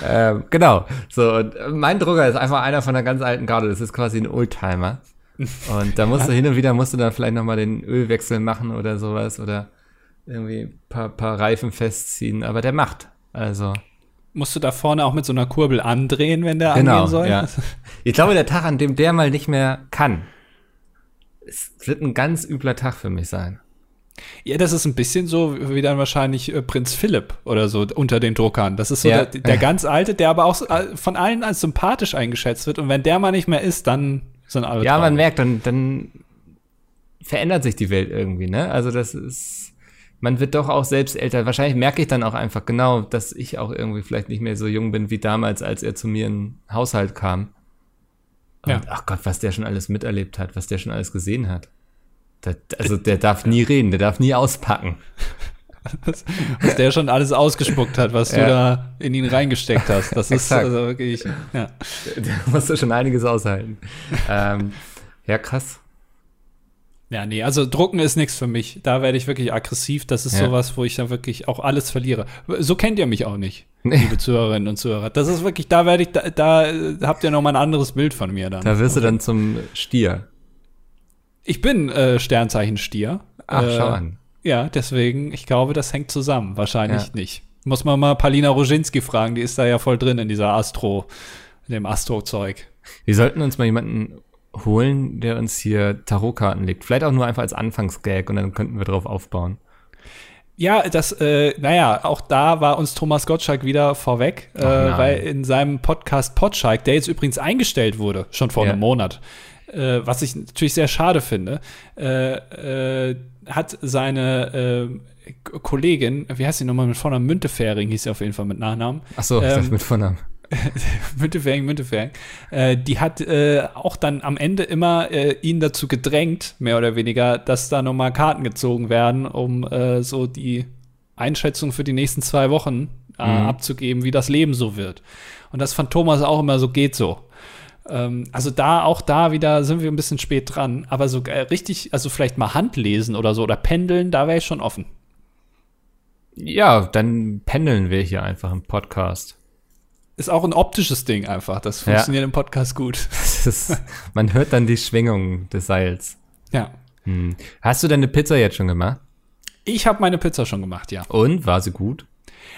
Ähm, genau. So, äh, mein Drucker ist einfach einer von einer ganz alten Garde. Das ist quasi ein Oldtimer. Und da musst du hin und wieder musst du dann vielleicht nochmal den Ölwechsel machen oder sowas oder irgendwie ein paar, paar Reifen festziehen. Aber der macht. Also, Musst du da vorne auch mit so einer Kurbel andrehen, wenn der genau. angehen soll? Ja. [LAUGHS] Ich glaube, der Tag, an dem der mal nicht mehr kann, es wird ein ganz übler Tag für mich sein. Ja, das ist ein bisschen so wie dann wahrscheinlich äh, Prinz Philipp oder so unter den Druckern. Das ist so Ja. der, der ganz alte, der aber auch äh, von allen als sympathisch eingeschätzt wird. Und wenn der mal nicht mehr ist, dann sind alle Ja, man traurig. merkt, dann, dann verändert sich die Welt irgendwie, ne? Also das ist, man wird doch auch selbst älter. Wahrscheinlich merke ich dann auch einfach genau, dass ich auch irgendwie vielleicht nicht mehr so jung bin wie damals, als er zu mir in den Haushalt kam. Und, Ja. ach Gott, was der schon alles miterlebt hat, was der schon alles gesehen hat. Der, also der darf nie reden, der darf nie auspacken. was der schon alles ausgespuckt hat, was du Ja. da in ihn reingesteckt hast. Das ist also wirklich, ja. Der musste schon einiges aushalten. ähm, ja, krass. Ja, nee, also Drucken ist nichts für mich. Da werde ich wirklich aggressiv. Das ist Ja. sowas, wo ich dann wirklich auch alles verliere. So kennt ihr mich auch nicht, Nee. liebe Zuhörerinnen und Zuhörer. Das ist wirklich, da werde ich, da, da habt ihr noch mal ein anderes Bild von mir dann. Da wirst du dann zum Stier. Ich bin äh, Sternzeichen Stier. Ach, äh, schau an. Ja, deswegen, ich glaube, das hängt zusammen. Wahrscheinlich Ja. nicht. Muss man mal Palina Roginski fragen, die ist da ja voll drin in dieser Astro, in dem Astro-Zeug. Wir sollten uns mal jemanden holen, der uns hier Tarotkarten legt. Vielleicht auch nur einfach als Anfangsgag und dann könnten wir drauf aufbauen. Ja, das, äh, naja, auch da war uns Thomas Gottschalk wieder vorweg, äh, weil in seinem Podcast Potschalk, der jetzt übrigens eingestellt wurde, schon vor Ja. einem Monat, äh, was ich natürlich sehr schade finde, äh, äh, hat seine Kollegin, wie heißt sie nochmal mit Vornamen? Müntefering hieß sie auf jeden Fall mit Nachnamen. Ach so, ähm, mit Vornamen. [LAUGHS] Müntefering, Müntefering. Äh, die hat äh, auch dann am Ende immer äh, ihn dazu gedrängt, mehr oder weniger, dass da nochmal Karten gezogen werden, um äh, so die Einschätzung für die nächsten zwei Wochen äh, mhm. abzugeben, wie das Leben so wird. Und das fand Thomas auch immer so, geht so. Ähm, also da, auch da wieder sind wir ein bisschen spät dran. Aber so äh, richtig, also vielleicht mal Handlesen oder so oder pendeln, da wäre ich schon offen. Ja, dann pendeln wir hier einfach im Podcast. Ist auch ein optisches Ding einfach. Das funktioniert ja. im Podcast gut. [LAUGHS] Ist, man hört dann die Schwingung des Seils. Ja. Hm. Hast du deine Pizza jetzt schon gemacht? Ich habe meine Pizza schon gemacht, ja. Und war sie gut?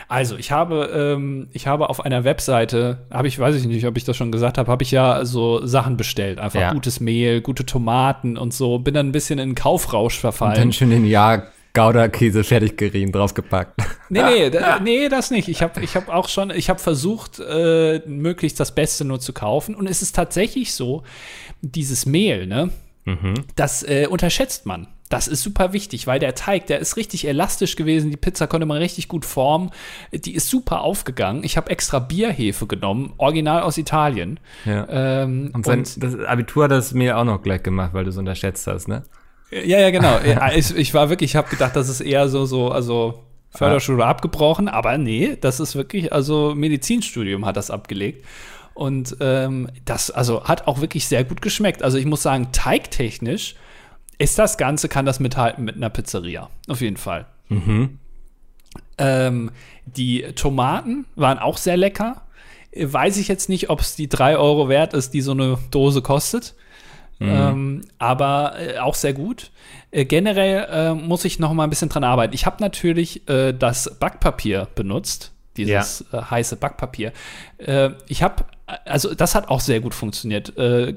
Also, ich habe, ähm, ich habe auf einer Webseite, habe ich, weiß ich nicht, ob ich das schon gesagt habe, habe ich ja so Sachen bestellt. Einfach ja. gutes Mehl, gute Tomaten und so. Bin dann ein bisschen in Kaufrausch verfallen. Und dann schon den Jahr Gouda-Käse fertig gerieben, draufgepackt. Nee, nee, [LAUGHS] da, nee, das nicht. Ich habe ich hab auch schon, ich habe versucht, äh, möglichst das Beste nur zu kaufen. Und es ist tatsächlich so, dieses Mehl, ne? Mhm. Das äh, unterschätzt man. Das ist super wichtig, weil der Teig, der ist richtig elastisch gewesen. Die Pizza konnte man richtig gut formen. Die ist super aufgegangen. Ich habe extra Bierhefe genommen, original aus Italien. Ja. Ähm, und, sein, und das Abitur hat das mir auch noch gleich gemacht, weil du es unterschätzt hast, ne? Ja, ja, genau. ich, ich war wirklich, ich habe gedacht, das ist eher so, so, also Förderschule ja. abgebrochen, aber nee, das ist wirklich, also Medizinstudium hat das abgelegt. Und ähm, das, also hat auch wirklich sehr gut geschmeckt. Also ich muss sagen, teigtechnisch ist das Ganze, kann das mithalten mit einer Pizzeria. Auf jeden Fall. Mhm. Ähm, die Tomaten waren auch sehr lecker. Weiß ich jetzt nicht, ob es die 3 Euro wert ist, die so eine Dose kostet. Mhm. Ähm, aber äh, auch sehr gut. Äh, generell äh, muss ich noch mal ein bisschen dran arbeiten. Ich habe natürlich äh, das Backpapier benutzt, dieses ja. Äh, heiße Backpapier. Äh, ich habe also das hat auch sehr gut funktioniert. Äh,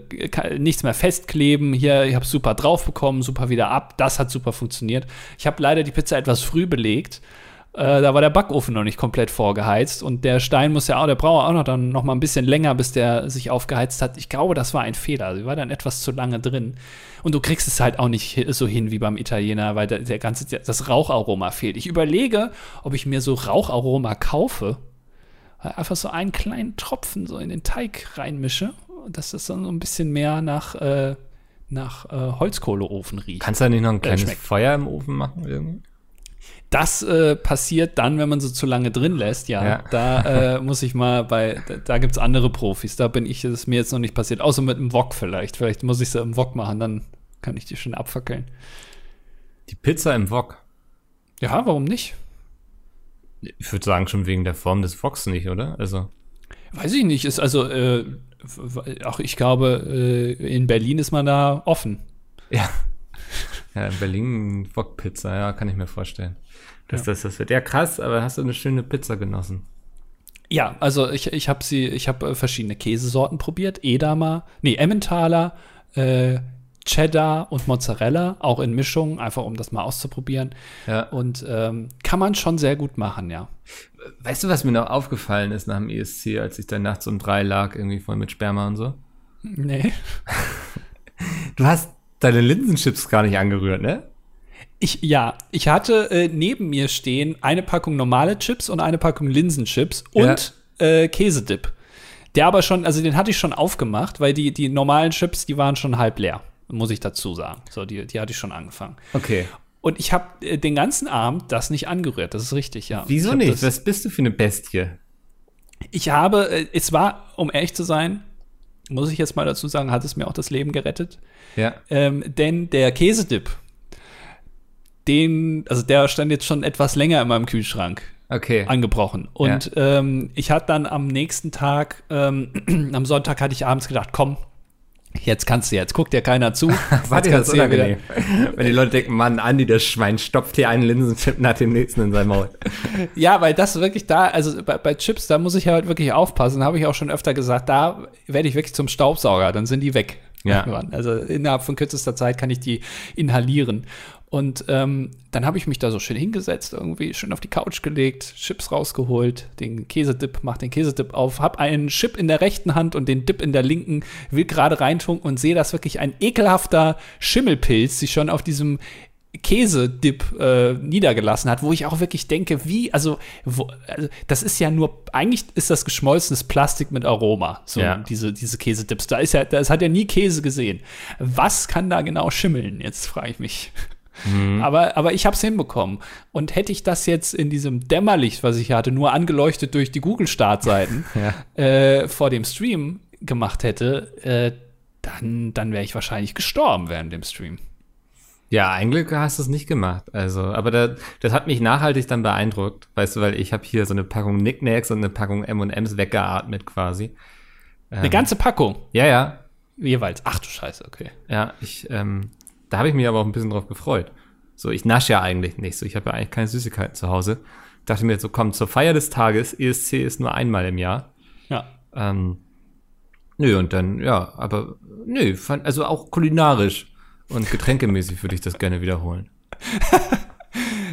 nichts mehr festkleben. Hier, ich habe super drauf bekommen, super wieder ab. Das hat super funktioniert. Ich habe leider die Pizza etwas früh belegt. Äh, da war der Backofen noch nicht komplett vorgeheizt und der Stein muss ja auch, der braucht auch noch dann noch mal ein bisschen länger, bis der sich aufgeheizt hat. Ich glaube, das war ein Fehler. Sie war dann etwas zu lange drin. Und du kriegst es halt auch nicht so hin wie beim Italiener, weil der, der ganze, das Raucharoma fehlt. Ich überlege, ob ich mir so Raucharoma kaufe einfach so einen kleinen Tropfen so in den Teig reinmische, dass das dann so ein bisschen mehr nach, äh, nach äh, Holzkohleofen riecht. Kannst du da nicht noch ein kleines äh, Feuer im Ofen machen irgendwie? Das äh, passiert dann, wenn man so zu lange drin lässt, ja. ja. Da äh, muss ich mal bei, da, da gibt es andere Profis. Da bin ich, das ist mir jetzt noch nicht passiert. Außer mit einem Wok vielleicht. Vielleicht muss ich es im Wok machen, dann kann ich die schon abfackeln. Die Pizza im Wok? Ja, warum nicht? Ich würde sagen, schon wegen der Form des Fox nicht, oder? Also. Weiß ich nicht. Ist also, äh, auch ich glaube, äh, in Berlin ist man da offen. Ja. [LAUGHS] Ja, in Berlin Wok-Pizza, ja, kann ich mir vorstellen. Dass ja. das, das wird. Ja, krass, aber hast du eine schöne Pizza genossen? Ja, also ich, ich habe sie, ich habe äh, verschiedene Käsesorten probiert. Edamer, nee, Emmentaler, äh, Cheddar und Mozzarella, auch in Mischung, einfach um das mal auszuprobieren. Ja. Und ähm, kann man schon sehr gut machen, ja. Weißt du, was mir noch aufgefallen ist nach dem ESC, als ich dann nachts um drei lag, irgendwie voll mit Sperma und so? Nee. [LAUGHS] du hast deine Linsenchips gar nicht angerührt, ne? Ich, ja, ich hatte äh, neben mir stehen eine Packung normale Chips und eine Packung Linsenchips und ja. äh, Käsedip. Der aber schon, also den hatte ich schon aufgemacht, weil die, die normalen Chips, die waren schon halb leer muss ich dazu sagen. So, die, die hatte ich schon angefangen. Okay. Und ich habe äh, den ganzen Abend das nicht angerührt. Das ist richtig, ja. Wieso nicht? Was bist du für eine Bestie? Ich habe, äh, es war, um ehrlich zu sein, muss ich jetzt mal dazu sagen, hat es mir auch das Leben gerettet. Ja. Ähm, denn der Käsedip, den, also der stand jetzt schon etwas länger in meinem Kühlschrank. Okay. Angebrochen. Und ja. ähm, ich hatte dann am nächsten Tag, ähm, [CLEARS THROAT] am Sonntag hatte ich abends gedacht, komm, Jetzt kannst du, jetzt guckt dir keiner zu. [LAUGHS] Warte, das ist unangenehm. Wenn die Leute denken, Mann, Andi, das Schwein stopft hier einen Linsenchip nach dem nächsten in sein Maul. [LAUGHS] ja, weil das wirklich da, also bei, bei Chips, da muss ich ja halt wirklich aufpassen, habe ich auch schon öfter gesagt, da werde ich wirklich zum Staubsauger, dann sind die weg. Ja. Also innerhalb von kürzester Zeit kann ich die inhalieren. Und ähm, dann habe ich mich da so schön hingesetzt, irgendwie schön auf die Couch gelegt, Chips rausgeholt, den Käsedip, mach den Käsedip auf, habe einen Chip in der rechten Hand und den Dip in der linken, will gerade reintunken und sehe, dass wirklich ein ekelhafter Schimmelpilz sich schon auf diesem Käsedip äh, niedergelassen hat, wo ich auch wirklich denke, wie, also, wo, also, das ist ja nur, eigentlich ist das geschmolzenes Plastik mit Aroma, so Ja. diese, diese Käsedips. Da ist ja, das hat ja nie Käse gesehen. Was kann da genau schimmeln? Jetzt frage ich mich. Aber, aber ich habe es hinbekommen. Und hätte ich das jetzt in diesem Dämmerlicht, was ich hatte, nur angeleuchtet durch die Google-Startseiten [LAUGHS] Ja. äh, vor dem Stream gemacht hätte, äh, dann, dann wäre ich wahrscheinlich gestorben während dem Stream. Ja, ein Glück hast du es nicht gemacht. Also, aber da, das hat mich nachhaltig dann beeindruckt, weißt du, weil ich habe hier so eine Packung Knickknacks und eine Packung M&M's weggeatmet quasi. Eine ganze Packung Ja, ja, jeweils. Ach du Scheiße, okay. ja. Ich, ähm, da habe ich mich aber auch ein bisschen drauf gefreut. So, ich nasche ja eigentlich nicht. So, ich habe ja eigentlich keine Süßigkeiten zu Hause. Dachte mir jetzt so, komm, zur Feier des Tages, ESC ist nur einmal im Jahr. Ja. Ähm, nö, und dann, ja, aber nö, fand, also auch kulinarisch und getränkemäßig würde ich das gerne wiederholen. [LAUGHS]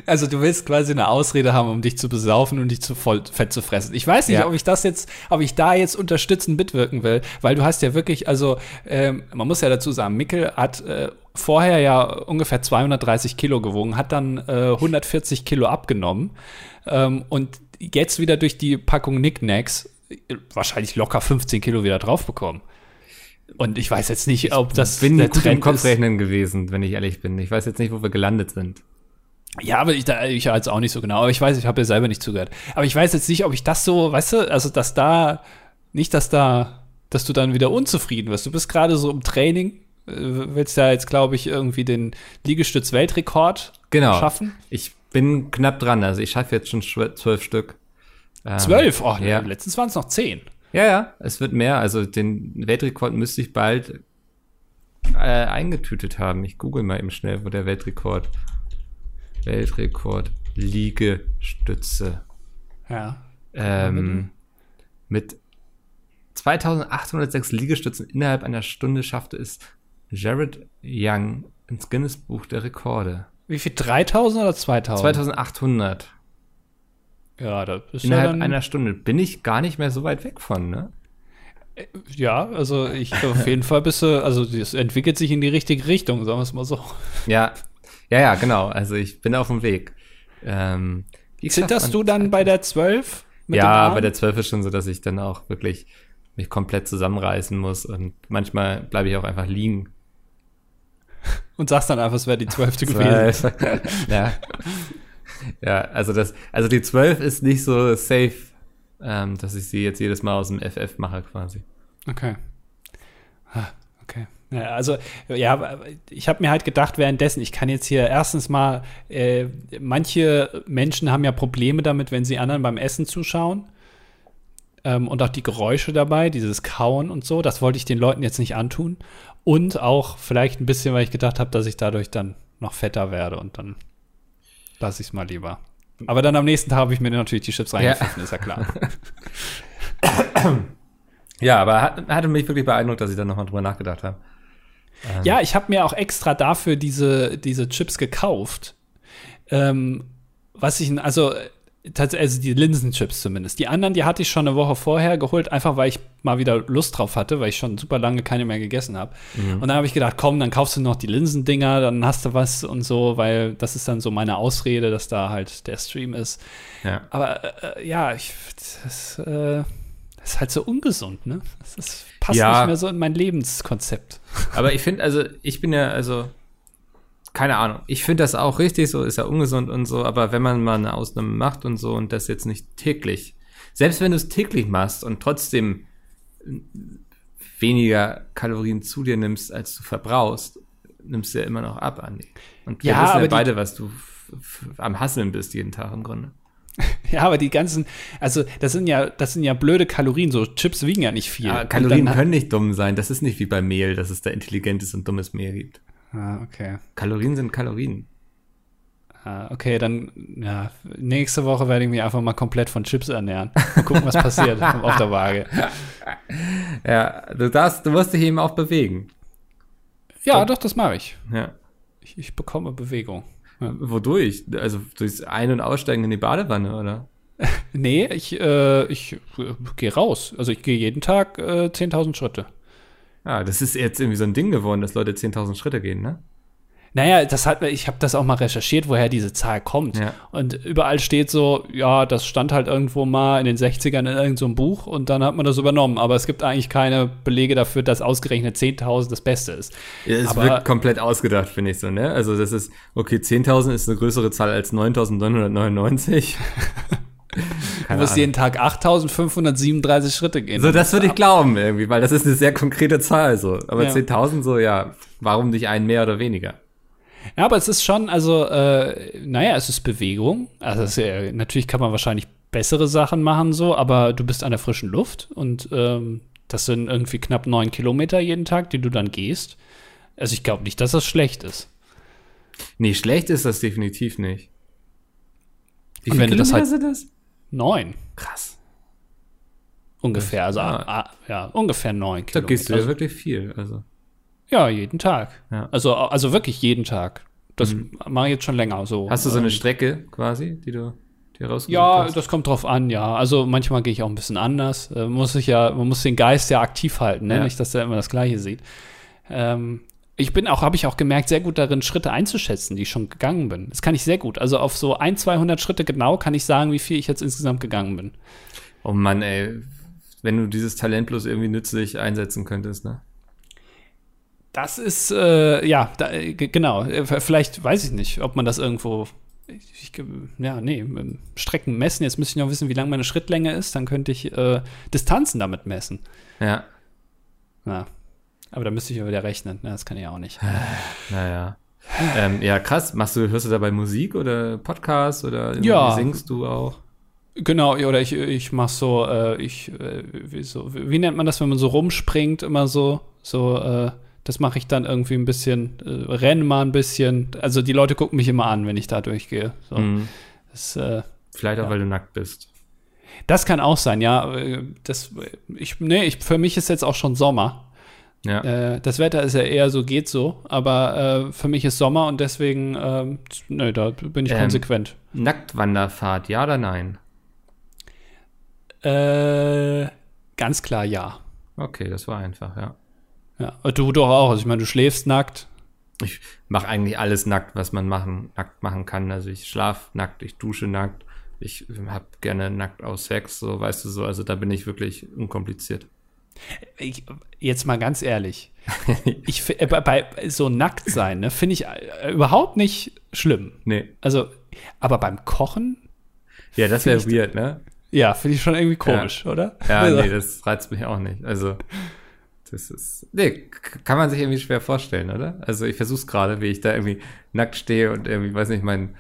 Also du willst quasi eine Ausrede haben, um dich zu besaufen und dich zu voll fett zu fressen. Ich weiß nicht, Ja. ob ich das jetzt, ob ich da jetzt unterstützend mitwirken will, weil du hast ja wirklich, also ähm, man muss ja dazu sagen, Mickel hat äh, vorher ja ungefähr 230 Kilo gewogen, hat dann äh, 140 Kilo abgenommen ähm, und jetzt wieder durch die Packung Knickknacks äh, wahrscheinlich locker 15 Kilo wieder drauf bekommen. Und ich weiß jetzt nicht, ob das bin der gut im Trend ist. Kopfrechnen gewesen, wenn ich ehrlich bin. Ich weiß jetzt nicht, wo wir gelandet sind. Ja, aber ich, da, ich jetzt auch nicht so genau. Aber ich weiß, ich habe ja selber nicht zugehört. Aber ich weiß jetzt nicht, ob ich das so, weißt du, also dass da, nicht, dass da, dass du dann wieder unzufrieden wirst. Du bist gerade so im Training, äh, willst ja jetzt, glaube ich, irgendwie den Liegestütz-Weltrekord Genau. schaffen. Ich bin knapp dran. Also ich schaffe jetzt schon zwölf Stück. Ähm, Zwölf? Oh, ja. letztens waren es noch zehn. Ja, ja, es wird mehr. Also den Weltrekord müsste ich bald äh, eingetütet haben. Ich google mal eben schnell, wo der Weltrekord. Weltrekord Liegestütze. Ja. Ähm, mit 2806 Liegestützen innerhalb einer Stunde schaffte es Jared Young ins Guinness Buch der Rekorde. Wie viel? 3000 oder 2000? 2800 Ja, das ist ja innerhalb dann, einer Stunde. Bin ich gar nicht mehr so weit weg von, ne? Ja, also ich auf jeden Fall bist du, also es entwickelt sich in die richtige Richtung, sagen wir es mal so. Ja, ja, ja, genau. Also ich bin auf dem Weg. Ähm, Zitterst du dann bei der 12? mit dem Ja, bei der 12 ist schon so, dass ich dann auch wirklich mich komplett zusammenreißen muss und manchmal bleibe ich auch einfach liegen. Und sagst dann einfach, es wäre die 12. gewesen. [LAUGHS] Ja. Ja, also das, also die 12 ist nicht so safe, ähm, dass ich sie jetzt jedes Mal aus dem FF mache quasi. Okay. Ja, also, ja, ich habe mir halt gedacht, währenddessen, ich kann jetzt hier erstens mal, äh, manche Menschen haben ja Probleme damit, wenn sie anderen beim Essen zuschauen. Ähm, und auch die Geräusche dabei, dieses Kauen und so, das wollte ich den Leuten jetzt nicht antun. Und auch vielleicht ein bisschen, weil ich gedacht habe, dass ich dadurch dann noch fetter werde und dann lasse ich es mal lieber. Aber dann am nächsten Tag habe ich mir natürlich die Chips reingepfiffen, ist ja klar. [LAUGHS] Ja, aber hat, hatte mich wirklich beeindruckt, dass ich da nochmal drüber nachgedacht habe. Ja, ich habe mir auch extra dafür diese, diese Chips gekauft. Ähm, was ich, also, äh, also die Linsenchips zumindest. Die anderen, die hatte ich schon eine Woche vorher geholt, einfach weil ich mal wieder Lust drauf hatte, weil ich schon super lange keine mehr gegessen habe. Und dann habe ich gedacht, komm, dann kaufst du noch die Linsendinger, dann hast du was und so, weil das ist dann so meine Ausrede, dass da halt der Stream ist. Ja. Aber äh, ja, ich, das, äh, ist halt so ungesund, ne? Das ist, passt Ja. nicht mehr so in mein Lebenskonzept. Aber ich finde, also, ich bin ja, also, keine Ahnung. Ich finde das auch richtig, so ist ja ungesund und so, aber wenn man mal eine Ausnahme macht und so und das jetzt nicht täglich, selbst wenn du es täglich machst und trotzdem weniger Kalorien zu dir nimmst, als du verbrauchst, nimmst du ja immer noch ab, Andi. Und wir Ja, wissen aber ja beide, was du am Hasseln bist jeden Tag im Grunde. [LAUGHS] Ja, aber die ganzen, also das sind ja, das sind ja blöde Kalorien. So Chips wiegen ja nicht viel. Ja, Kalorien dann- können nicht dumm sein. Das ist nicht wie bei Mehl, dass es da intelligentes und dummes Mehl gibt. Ah, okay. Kalorien sind Kalorien. Ah, okay, dann ja, nächste Woche werde ich mich einfach mal komplett von Chips ernähren. Mal gucken, was passiert [LAUGHS] auf der Waage. Ja, du darfst, du musst dich eben auch bewegen. Ja, doch, das mache ich. Ja. ich. Ich bekomme Bewegung. Wodurch? Also durchs Ein- und Aussteigen in die Badewanne, oder? [LAUGHS] Nee, ich, äh, ich äh, gehe raus. Also ich gehe jeden Tag äh, 10.000 Schritte. Ja, das ist jetzt irgendwie so ein Ding geworden, dass Leute 10.000 Schritte gehen, ne? Naja, das hat, ich habe das auch mal recherchiert, woher diese Zahl kommt. Ja. Und überall steht so, ja, das stand halt irgendwo mal in den 60ern in irgendeinem so Buch und dann hat man das übernommen. Aber es gibt eigentlich keine Belege dafür, dass ausgerechnet 10.000 das Beste ist. Ja, es Aber- wirkt komplett ausgedacht, finde ich so, ne? Also das ist, okay, 10.000 ist eine größere Zahl als 9.999. [LAUGHS] Du musst jeden Tag 8.537 Schritte gehen. So, das würde ich glauben irgendwie, weil das ist eine sehr konkrete Zahl so. Aber Ja. 10.000 so, ja, warum nicht einen mehr oder weniger? Ja, aber es ist schon, also, äh, naja, es ist Bewegung. Also, es ja- natürlich kann man wahrscheinlich bessere Sachen machen, so, aber du bist an der frischen Luft und ähm, das sind irgendwie knapp neun Kilometer jeden Tag, die du dann gehst. Also, ich glaube nicht, dass das schlecht ist. Nee, schlecht ist das definitiv nicht. Wie wenn du das halt- sind das? Neun Krass. ungefähr, also Ja. ah, ja, ungefähr neun Da Kilometer. gehst du ja also, wirklich viel. Also. Ja, jeden Tag. Ja. Also, also wirklich jeden Tag. Das mache ich jetzt schon länger so. Hast du so eine Ähm, Strecke quasi, die du dir rausgesucht Ja, hast? das kommt drauf an, ja. Also manchmal gehe ich auch ein bisschen anders. Äh, muss ich ja, man muss den Geist ja aktiv halten, ne? Ja. nicht, dass er immer das Gleiche sieht. Ähm, ich bin auch, habe ich auch gemerkt, sehr gut darin, Schritte einzuschätzen, die ich schon gegangen bin. Das kann ich sehr gut. Also auf so ein, 200 Schritte genau kann ich sagen, wie viel ich jetzt insgesamt gegangen bin. Oh Mann, ey. Wenn du dieses Talent bloß irgendwie nützlich einsetzen könntest, ne? Das ist, äh, ja, da, genau. Äh, Vielleicht weiß ich nicht, ob man das irgendwo. Ich, ja, nee, Strecken messen. Jetzt müsste ich noch wissen, wie lang meine Schrittlänge ist. Dann könnte ich äh, Distanzen damit messen. Ja. Ja. Aber da müsste ich ja wieder rechnen. Ja, das kann ich auch nicht. [SIGHS] Naja. ähm, ja, krass. Machst du, hörst du dabei Musik oder Podcast oder Ja. singst du auch? Genau, oder ich, ich mach so, äh, ich, äh, wie, so, wie nennt man das, wenn man so rumspringt, immer so, so, äh, das mache ich dann irgendwie ein bisschen, äh, renn mal ein bisschen. Also die Leute gucken mich immer an, wenn ich da durchgehe. So. Mhm. Das, äh, Vielleicht auch, Ja. weil du nackt bist. das kann auch sein, ja. äh, Das, ich, nee, ich, für mich ist jetzt auch schon Sommer. Ja. Äh, das Wetter ist ja eher so, geht so, aber äh, für mich ist Sommer und deswegen, ähm, nö, da bin ich Ähm, konsequent. Nacktwanderfahrt, ja oder nein? Äh, ganz klar ja. Okay, das war einfach, ja. Ja, und du doch auch. Also ich meine, du schläfst nackt. Ich mache eigentlich alles nackt, was man machen, nackt machen kann. Also ich schlaf nackt, ich dusche nackt, ich habe gerne nackt aus Sex, so weißt du so. Also da bin ich wirklich unkompliziert. Ich, jetzt mal ganz ehrlich. [LAUGHS] ich, äh, bei, bei so nackt sein, ne, finde ich äh, überhaupt nicht schlimm. Nee. Also, aber beim Kochen, Ja, das wäre weird, ne? ja, finde ich schon irgendwie komisch, oder? Ja, [LAUGHS] Also, nee, das reizt mich auch nicht. Also, das ist. Nee, kann man sich irgendwie schwer vorstellen, oder? Also, ich versuch's gerade, wie ich da irgendwie nackt stehe und irgendwie, weiß nicht, mein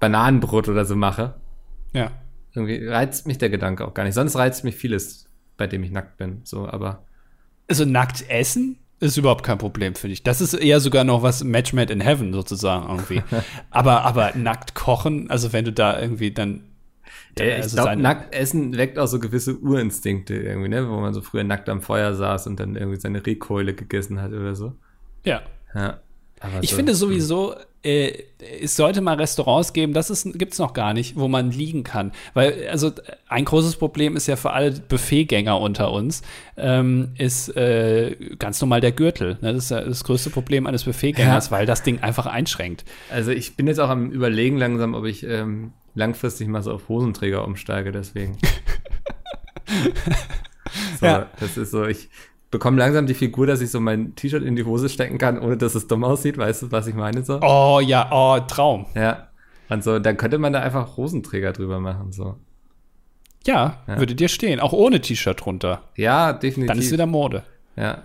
Bananenbrot oder so mache. ja. Irgendwie reizt mich der Gedanke auch gar nicht. Sonst reizt mich vieles, bei dem ich nackt bin. So, aber. Also nackt essen ist überhaupt kein Problem, finde ich. Das ist eher sogar noch was Match made in heaven sozusagen irgendwie. [LAUGHS] aber, aber nackt kochen, also wenn du da irgendwie dann Ja, ich also glaube, nackt essen weckt auch so gewisse Urinstinkte irgendwie, ne? Wo man so früher nackt am Feuer saß und dann irgendwie seine Rehkeule gegessen hat oder so. ja. Ja. Ich so, finde sowieso, äh, es sollte mal Restaurants geben, das gibt es noch gar nicht, wo man liegen kann. Weil, also ein großes Problem ist ja für alle Buffetgänger unter uns, ähm, ist äh, ganz normal der Gürtel. Ne? Das ist ja das größte Problem eines Buffetgängers, Ja. weil das Ding einfach einschränkt. Also ich bin jetzt auch am überlegen langsam, ob ich ähm, langfristig mal so auf Hosenträger umsteige, deswegen. [LAUGHS] so, Ja. Das ist so, ich bekomme langsam die Figur, dass ich so mein T-Shirt in die Hose stecken kann, ohne dass es dumm aussieht, weißt du, was ich meine so? Oh ja, oh, Traum. Ja. Und so, dann könnte man da einfach Hosenträger drüber machen, so. Ja, Ja. würde dir stehen, auch ohne T-Shirt drunter. Ja, definitiv. Dann ist wieder Mode. Ja.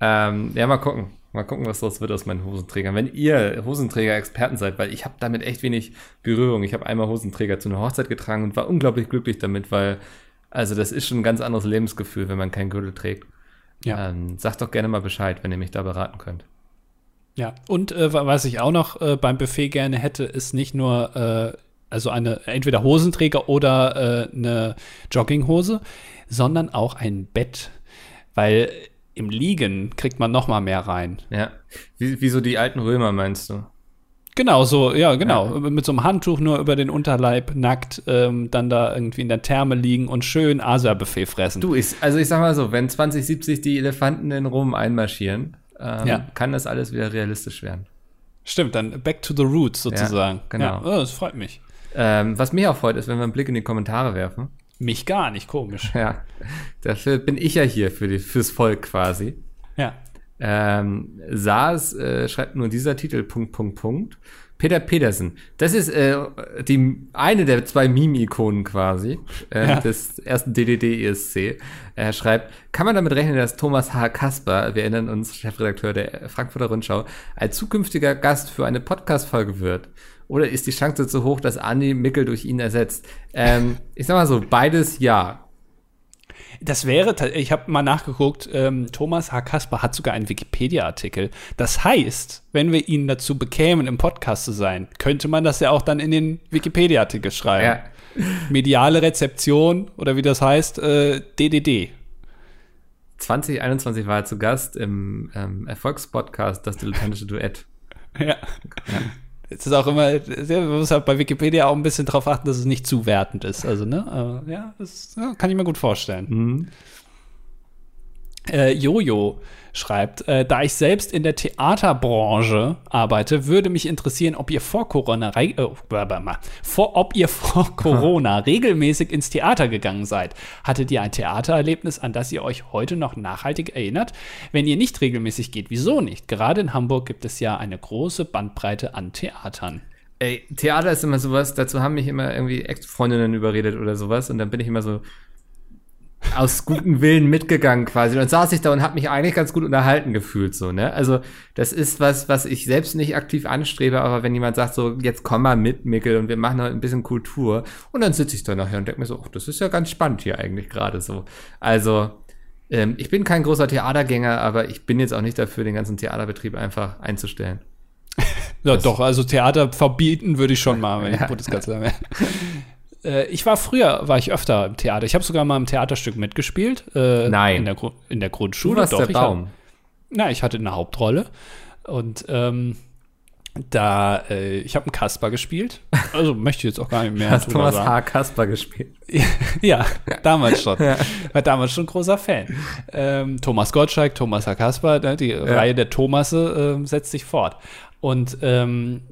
Ähm, ja, mal gucken. Mal gucken, was draus wird aus meinen Hosenträgern. Wenn ihr Hosenträger-Experten seid, weil ich habe damit echt wenig Berührung. Ich habe einmal Hosenträger zu einer Hochzeit getragen und war unglaublich glücklich damit, weil, also das ist schon ein ganz anderes Lebensgefühl, wenn man keinen Gürtel trägt. Ja. Ähm, sagt doch gerne mal Bescheid, wenn ihr mich da beraten könnt. Ja, und äh, wa- was ich auch noch äh, beim Buffet gerne hätte, ist nicht nur äh, also eine entweder Hosenträger oder äh, eine Jogginghose, sondern auch ein Bett, weil im Liegen kriegt man noch mal mehr rein. Ja. Wie, wie so die alten Römer, meinst du? Genau, so, ja, genau. Mit so einem Handtuch nur über den Unterleib, nackt, ähm, dann da irgendwie in der Therme liegen und schön Asia-Buffet fressen. Du, ich, also ich sag mal so, wenn 2070 die Elefanten in Rom einmarschieren, ähm, Ja. kann das alles wieder realistisch werden. Stimmt, dann back to the roots sozusagen. Ja, genau. Ja, oh, das freut mich. Ähm, was mich auch freut, ist, wenn wir einen Blick in die Kommentare werfen. Mich gar nicht, komisch. Ja, dafür bin ich ja hier für die, fürs Volk quasi. Ja. Ähm, Saas äh, schreibt nur dieser Titel, Punkt, Punkt, Punkt. Peter Petersen. Das ist äh, die eine der zwei Meme-Ikonen quasi äh, Ja. des ersten DDD-ESC. Er schreibt, kann man damit rechnen, dass Thomas H. Kasper, wir erinnern uns, Chefredakteur der Frankfurter Rundschau, ein zukünftiger Gast für eine Podcast-Folge wird? Oder ist die Chance zu hoch, dass Andi Mickel durch ihn ersetzt? Ähm, ich sag mal so, beides ja. Das wäre, ich habe mal nachgeguckt, ähm, Thomas H. Kasper hat sogar einen Wikipedia-Artikel. Das heißt, wenn wir ihn dazu bekämen, im Podcast zu sein, könnte man das ja auch dann in den Wikipedia-Artikel schreiben. Ja. Mediale Rezeption oder wie das heißt, äh, DDD. 2021 war er zu Gast im ähm, Erfolgspodcast Das Dilettantische Duett. [LAUGHS] Ja. Es ist auch immer, man muss halt bei Wikipedia auch ein bisschen darauf achten, dass es nicht zu wertend ist. Also, ne? Aber, ja, das ja, kann ich mir gut vorstellen. Mhm. Äh, Jojo schreibt, äh, da ich selbst in der Theaterbranche arbeite, würde mich interessieren, ob ihr vor Corona, äh, vor, ob ihr vor [LAUGHS] Corona regelmäßig ins Theater gegangen seid. Hattet ihr ein Theatererlebnis, an das ihr euch heute noch nachhaltig erinnert? Wenn ihr nicht regelmäßig geht, wieso nicht? Gerade in Hamburg gibt es ja eine große Bandbreite an Theatern. Ey, Theater ist immer sowas, dazu haben mich immer irgendwie Ex-Freundinnen überredet oder sowas und dann bin ich immer so aus gutem Willen mitgegangen quasi. Und dann saß ich da und habe mich eigentlich ganz gut unterhalten gefühlt so, ne? Also, das ist was, was ich selbst nicht aktiv anstrebe, aber wenn jemand sagt so, jetzt komm mal mit, Mickel, und wir machen heute ein bisschen Kultur und dann sitze ich da nachher und denke mir so, ach, das ist ja ganz spannend hier eigentlich gerade so. Also, ähm, ich bin kein großer Theatergänger, aber ich bin jetzt auch nicht dafür, den ganzen Theaterbetrieb einfach einzustellen. [LAUGHS] Ja, doch, also Theater verbieten würde ich schon mal, wenn ich. Bundeskanzler wäre. [LAUGHS] Äh, ich war früher, war ich öfter im Theater. Ich habe sogar mal im Theaterstück mitgespielt. Äh, Nein. In der, Gru in der Du Grundschule. warst doch, der ich Baum. Hab, na, ich hatte eine Hauptrolle. Und ähm, da, äh, ich habe einen Kasper gespielt. Also möchte ich jetzt auch gar nicht mehr Hast Thomas sagen. H. Kasper gespielt. [LAUGHS] Ja, damals schon. [LAUGHS] War damals schon großer Fan. Ähm, Thomas Gottschalk, Thomas Herr Kasper, ne, die Reihe der Thomasse ähm, setzt sich fort. Und ähm,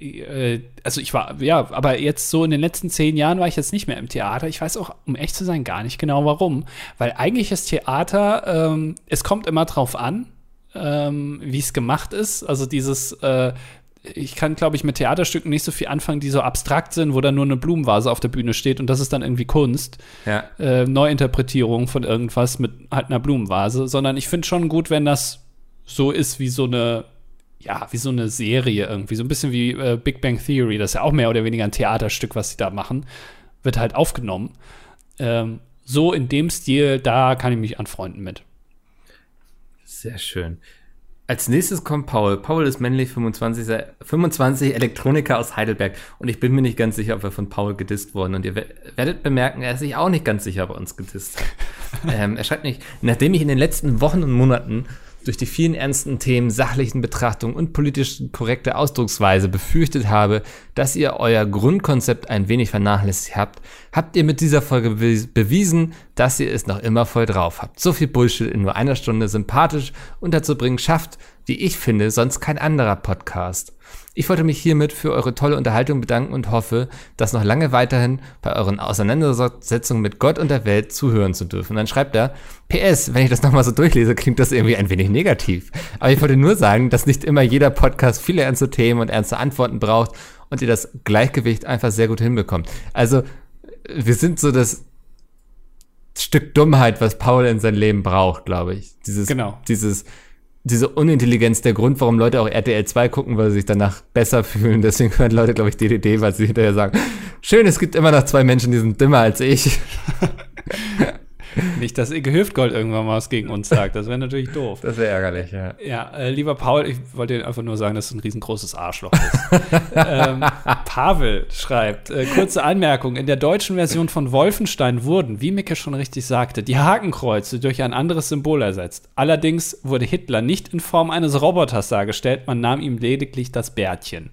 äh, also ich war, ja, aber jetzt so in den letzten zehn Jahren war ich jetzt nicht mehr im Theater. Ich weiß auch, um echt zu sein, gar nicht genau warum. Weil eigentlich ist Theater, ähm, es kommt immer drauf an, ähm, wie es gemacht ist. Also dieses, äh, ich kann, glaube ich, mit Theaterstücken nicht so viel anfangen, die so abstrakt sind, wo dann nur eine Blumenvase auf der Bühne steht und das ist dann irgendwie Kunst. Ja. Äh, Neuinterpretierung von irgendwas mit halt einer Blumenvase, sondern ich finde schon gut, wenn das so ist wie so eine, ja, wie so eine Serie irgendwie, so ein bisschen wie äh, Big Bang Theory, das ist ja auch mehr oder weniger ein Theaterstück, was sie da machen, wird halt aufgenommen. Ähm, so in dem Stil, da kann ich mich anfreunden mit. Sehr schön. Als nächstes kommt Paul. Paul ist männlich, 25, 25 Elektroniker aus Heidelberg. Und ich bin mir nicht ganz sicher, ob wir von Paul gedisst wurden. Und ihr we- werdet bemerken, er ist sich auch nicht ganz sicher, ob er uns gedisst hat. [LAUGHS] ähm, er schreibt nicht, nachdem ich in den letzten Wochen und Monaten durch die vielen ernsten Themen, sachlichen Betrachtungen und politisch korrekte Ausdrucksweise befürchtet habe, dass ihr euer Grundkonzept ein wenig vernachlässigt habt, habt ihr mit dieser Folge bewies- bewiesen, dass ihr es noch immer voll drauf habt. So viel Bullshit in nur einer Stunde sympathisch unterzubringen schafft, wie ich finde, sonst kein anderer Podcast. Ich wollte mich hiermit für eure tolle Unterhaltung bedanken und hoffe, dass noch lange weiterhin bei euren Auseinandersetzungen mit Gott und der Welt zuhören zu dürfen. Und dann schreibt er, PS, wenn ich das nochmal so durchlese, klingt das irgendwie ein wenig negativ. Aber ich wollte nur sagen, dass nicht immer jeder Podcast viele ernste Themen und ernste Antworten braucht und ihr das Gleichgewicht einfach sehr gut hinbekommt. Also, wir sind so das Stück Dummheit, was Paul in sein Leben braucht, glaube ich. Dieses, Genau. dieses, diese Unintelligenz, der Grund, warum Leute auch RTL 2 gucken, weil sie sich danach besser fühlen. Deswegen hören Leute, glaube ich, DDD, weil sie hinterher sagen, schön, es gibt immer noch zwei Menschen, die sind dümmer als ich. [LAUGHS] Nicht, dass Icke Hüftgold irgendwann mal was gegen uns sagt. Das wäre natürlich doof. Das wäre ärgerlich, ja. Ja, äh, lieber Paul, ich wollte dir einfach nur sagen, dass du ein riesengroßes Arschloch bist. [LAUGHS] ähm, Pavel schreibt, äh, kurze Anmerkung, in der deutschen Version von Wolfenstein wurden, wie Micke schon richtig sagte, die Hakenkreuze durch ein anderes Symbol ersetzt. Allerdings wurde Hitler nicht in Form eines Roboters dargestellt, man nahm ihm lediglich das Bärtchen.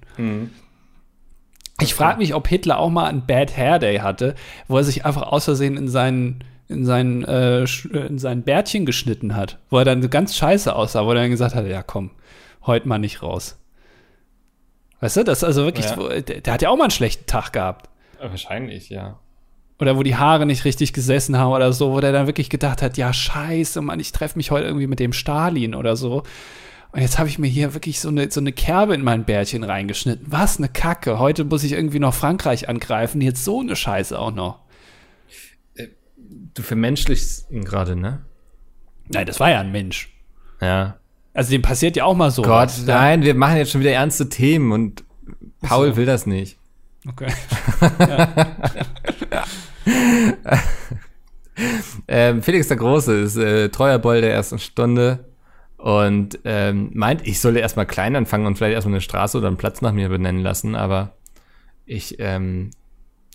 Ich frage mich, ob Hitler auch mal einen Bad Hair Day hatte, wo er sich einfach aus Versehen in seinen in seinen, äh, äh, in seinen Bärtchen geschnitten hat, wo er dann ganz scheiße aussah, wo er dann gesagt hat, ja komm, heute mal nicht raus. Weißt du, das ist also wirklich, Ja. wo, der, der hat ja auch mal einen schlechten Tag gehabt. Wahrscheinlich, ja. Oder wo die Haare nicht richtig gesessen haben oder so, wo der dann wirklich gedacht hat, ja, scheiße, Mann, ich treffe mich heute irgendwie mit dem Stalin oder so. Und jetzt habe ich mir hier wirklich so eine, so eine Kerbe in mein Bärtchen reingeschnitten. Was eine Kacke. Heute muss ich irgendwie noch Frankreich angreifen. Jetzt so eine Scheiße auch noch. Du vermenschlichst ihn gerade, ne? Nein, das war ja ein Mensch. Ja. Also dem passiert ja auch mal so. Gott, was. nein, wir machen jetzt schon wieder ernste Themen und Paul so. will das nicht. Okay. [LAUGHS] Ähm, Felix der Große ist äh, treuer Boll der ersten Stunde und ähm, meint, ich solle erstmal klein anfangen und vielleicht erstmal eine Straße oder einen Platz nach mir benennen lassen, aber ich, ähm,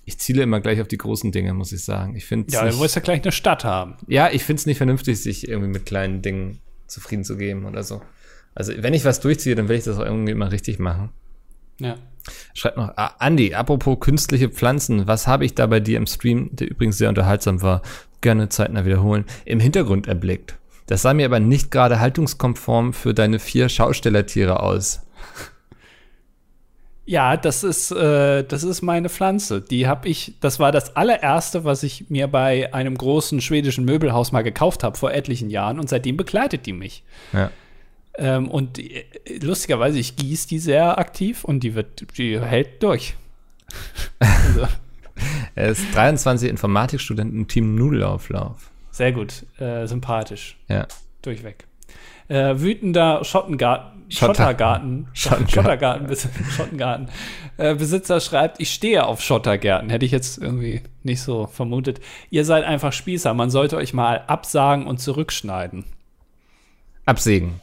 ich ziele immer gleich auf die großen Dinge, muss ich sagen. Ich finde Ja, du musst ja gleich eine Stadt haben. ja, ich finde es nicht vernünftig, sich irgendwie mit kleinen Dingen zufrieden zu geben oder so. Also, wenn ich was durchziehe, dann will ich das auch irgendwie immer richtig machen. Ja. Schreibt noch, ah, Andi, apropos künstliche Pflanzen, was habe ich da bei dir im Stream, der übrigens sehr unterhaltsam war, gerne zeitnah wiederholen, im Hintergrund erblickt? Das sah mir aber nicht gerade haltungskonform für deine vier Schaustellertiere aus. Ja, das ist, äh, das ist meine Pflanze. Die habe ich, das war das allererste, was ich mir bei einem großen schwedischen Möbelhaus mal gekauft habe vor etlichen Jahren und seitdem begleitet die mich. Ja. Ähm, und äh, lustigerweise, ich gieße die sehr aktiv und die wird, die hält durch. also, [LAUGHS] Er ist 23 Informatikstudent im Team Nudelauflauf. sehr gut, äh, sympathisch, Ja. durchweg. Äh, wütender Schottengarten, Schotter- Schottergarten, Schottengarten. Schottergarten, Bes- Schottengarten. Äh, Besitzer schreibt, ich stehe auf Schottergärten. Hätte ich jetzt irgendwie nicht so vermutet. Ihr seid einfach Spießer. Man sollte euch mal absagen und zurückschneiden. Absägen.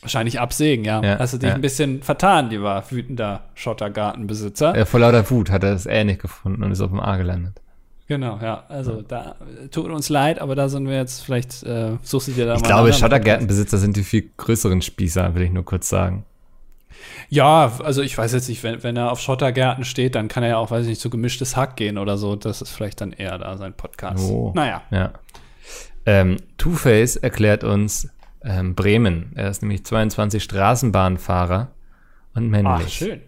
Wahrscheinlich absägen, ja. Ja, Hast du dich ja. ein bisschen vertan, lieber wütender Schottergartenbesitzer. Äh, vor lauter Wut hat er das Ä nicht gefunden und ist auf dem A gelandet. Genau, ja. Also da tut uns leid, aber da sind wir jetzt vielleicht, äh, suchst du dir da Ich mal glaube, einen anderen Schottergärtenbesitzer sind die viel größeren Spießer, will ich nur kurz sagen. Ja, also ich weiß jetzt nicht, wenn, wenn er auf Schottergärten steht, dann kann er ja auch, weiß ich nicht, zu gemischtes Hack gehen oder so. Das ist vielleicht dann eher da sein Podcast. Oh. Naja. Ja. Ähm, Two-Face erklärt uns ähm, Bremen. Er ist nämlich 22 Straßenbahnfahrer und männlich. Ach, schön.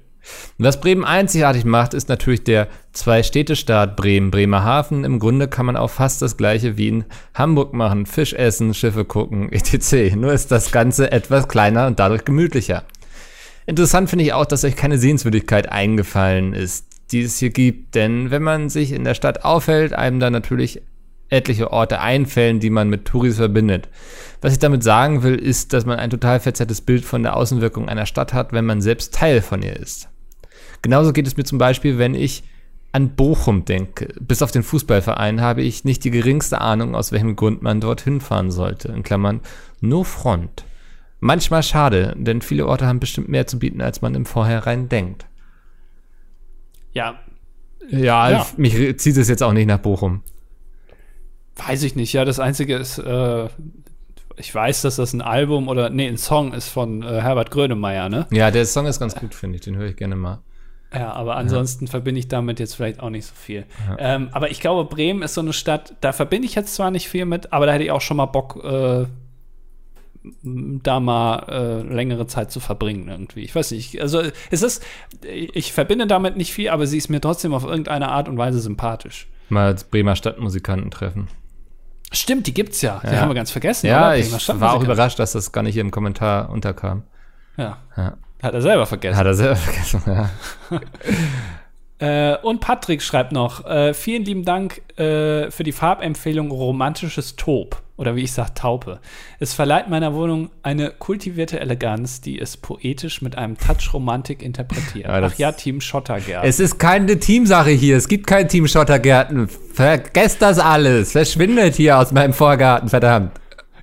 Was Bremen einzigartig macht, ist natürlich der Zwei-Städte-Staat Bremen, Bremerhaven. Im Grunde kann man auch fast das gleiche wie in Hamburg machen. Fisch essen, Schiffe gucken, [LAUGHS] etc. Nur ist das Ganze etwas kleiner und dadurch gemütlicher. Interessant finde ich auch, dass euch keine Sehenswürdigkeit eingefallen ist, die es hier gibt. Denn wenn man sich in der Stadt aufhält, einem dann natürlich etliche Orte einfällen, die man mit Touris verbindet. Was ich damit sagen will, ist, dass man ein total verzerrtes Bild von der Außenwirkung einer Stadt hat, wenn man selbst Teil von ihr ist. Genauso geht es mir zum Beispiel, wenn ich an Bochum denke. Bis auf den Fußballverein habe ich nicht die geringste Ahnung, aus welchem Grund man dorthin fahren sollte. In Klammern, no front. Manchmal schade, denn viele Orte haben bestimmt mehr zu bieten, als man im Vorhinein denkt. Ja, Ja, Ja. mich zieht es jetzt auch nicht nach Bochum. weiß ich nicht. Ja, das Einzige ist, äh, ich weiß, dass das ein Album oder, nee, ein Song ist von äh, Herbert Grönemeyer, ne? Ja, der Song ist ganz gut, finde ich. Den höre ich gerne mal. Ja, aber ansonsten verbinde ich damit jetzt vielleicht auch nicht so viel. Ähm, aber ich glaube, Bremen ist so eine Stadt, da verbinde ich jetzt zwar nicht viel mit, aber da hätte ich auch schon mal Bock, äh, da mal äh, längere Zeit zu verbringen irgendwie. Ich weiß nicht. Also es ist, ich verbinde damit nicht viel, aber sie ist mir trotzdem auf irgendeine Art und Weise sympathisch. Mal als Bremer Stadtmusikanten treffen. Stimmt, die gibt's ja. Die Ja. haben wir ganz vergessen. Ja, ich war auch überrascht, dass das gar nicht hier im Kommentar unterkam. Ja. Ja. Hat er selber vergessen. Hat er selber vergessen, ja. [LAUGHS] Äh, und Patrick schreibt noch, äh, vielen lieben Dank äh, für die Farbempfehlung Romantisches Taub. Oder wie ich sage, Taupe. Es verleiht meiner Wohnung eine kultivierte Eleganz, die es poetisch mit einem Touch Romantik interpretiert. Ja, Ach ja, Team Schottergerd. Es ist keine Teamsache hier. Es gibt kein Team Schottergärten. Vergesst das alles. Verschwindet hier aus meinem Vorgarten, verdammt.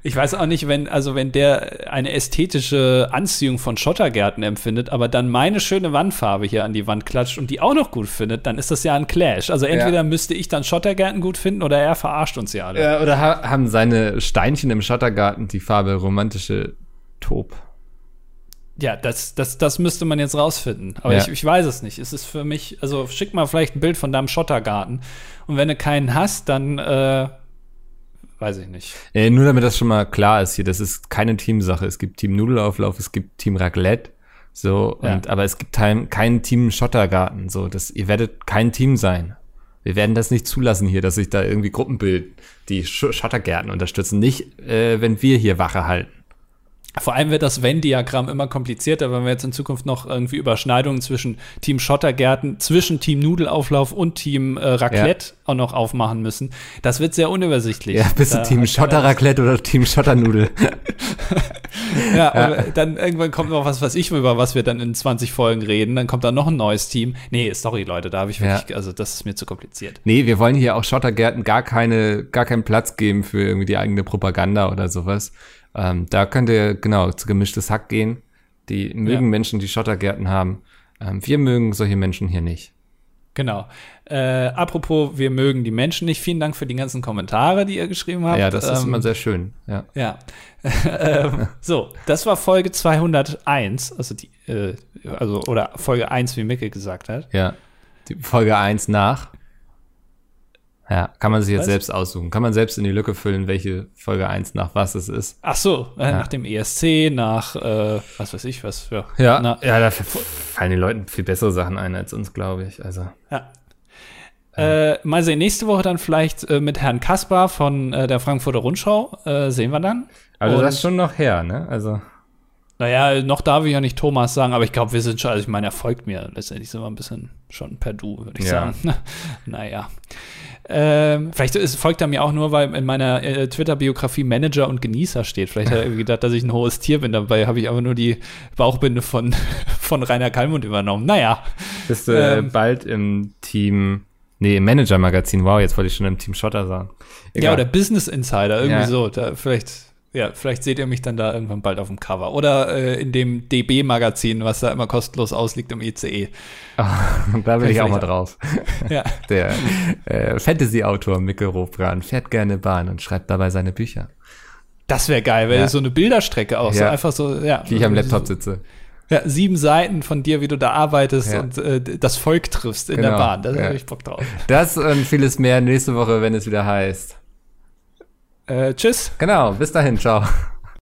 Ich weiß auch nicht, wenn, also wenn der eine ästhetische Anziehung von Schottergärten empfindet, aber dann meine schöne Wandfarbe hier an die Wand klatscht und die auch noch gut findet, dann ist das ja ein Clash. Also entweder müsste ich dann Schottergärten gut finden oder er verarscht uns ja alle. Ja, oder ha haben seine Steinchen im Schottergarten die Farbe romantische Taub? Ja, das, das, das müsste man jetzt rausfinden. Aber Ja. ich, ich weiß es nicht. Es ist für mich, also schick mal vielleicht ein Bild von deinem Schottergarten. Und wenn du keinen hast, dann äh, weiß ich nicht. Äh, nur damit das schon mal klar ist hier, das ist keine Teamsache. Es gibt Team Nudelauflauf, es gibt Team Raclette So, Ja. und, aber es gibt kein, kein Team Schottergarten. So, das, ihr werdet kein Team sein. Wir werden das nicht zulassen hier, dass sich da irgendwie Gruppen bilden, die Sch Schottergärten unterstützen. Nicht, äh, wenn wir hier Wache halten. Vor allem wird das Venn-Diagramm immer komplizierter, wenn wir jetzt in Zukunft noch irgendwie Überschneidungen zwischen Team Schottergärten, zwischen Team Nudelauflauf und Team äh, Raclette auch noch aufmachen müssen. Das wird sehr unübersichtlich. Ja, bist du Team Schotterraclette oder Team Schotternudel? [LAUGHS] [LAUGHS] Ja, und dann irgendwann kommt noch was, was ich über was wir dann in 20 Folgen reden. Dann kommt da noch ein neues Team. Nee, sorry, Leute, da habe ich Ja. wirklich, also das ist mir zu kompliziert. Nee, wir wollen hier auch Schottergärten gar keine, gar keinen Platz geben für irgendwie die eigene Propaganda oder sowas. Ähm, da könnt ihr genau zu gemischtes Hack gehen. Die mögen Ja. Menschen, die Schottergärten haben. Ähm, wir mögen solche Menschen hier nicht. Genau. Äh, apropos, wir mögen die Menschen nicht. Vielen Dank für die ganzen Kommentare, die ihr geschrieben habt. ja, das ist Ähm, immer sehr schön. Ja. Ja. [LAUGHS] ähm, so, das war Folge 201, also die, äh, also, oder Folge 1, wie Micke gesagt hat. Ja. Die Folge 1 nach. Ja, kann man sich jetzt Was? selbst aussuchen. Kann man selbst in die Lücke füllen, welche Folge 1 nach was es ist. Ach so, äh, nach dem ESC, nach, äh, was weiß ich, was für. Ja, Na, ja, da fallen den Leuten viel bessere Sachen ein als uns, glaube ich. Also. ja. Äh, mal sehen, nächste Woche dann vielleicht äh, mit Herrn Kaspar von äh, der Frankfurter Rundschau. Äh, sehen wir dann. Also Und- das ist schon noch her, ne? Also. Naja, noch darf ich ja nicht Thomas sagen, aber ich glaube, wir sind schon, also ich meine, er folgt mir. Letztendlich sind wir ein bisschen schon per Du, würde ich Ja. sagen. [LAUGHS] naja. Ähm, vielleicht ist, folgt er mir auch nur, weil in meiner äh, Twitter-Biografie Manager und Genießer steht. Vielleicht hat er irgendwie gedacht, dass ich ein hohes Tier bin. Dabei habe ich aber nur die Bauchbinde von, [LAUGHS] von Rainer Kallmund übernommen. Naja. Bist du äh, Ähm. bald im Team, nee, im Manager-Magazin. Wow, jetzt wollte ich schon im Team Schotter sagen. Ja, oder Business Insider, irgendwie Ja. so. Da, vielleicht, ja, vielleicht seht ihr mich dann da irgendwann bald auf dem Cover. Oder äh, in dem DB-Magazin, was da immer kostenlos ausliegt im. ICE. [LAUGHS] da will ich auch mal drauf. [LAUGHS] Ja. Der äh, Fantasy-Autor Mikkel Robran fährt gerne Bahn und schreibt dabei seine Bücher, Das wäre geil, weil Ja. so eine Bilderstrecke auch, so Ja. einfach so, ja. wie ich am Laptop sitze. Ja, sieben Seiten von dir, wie du da arbeitest Ja. und äh, das Volk triffst in der Genau, Bahn. Da ja. habe ich Bock drauf. Das und vieles mehr nächste Woche, wenn es wieder heißt. Äh, tschüss. Genau, bis dahin, ciao.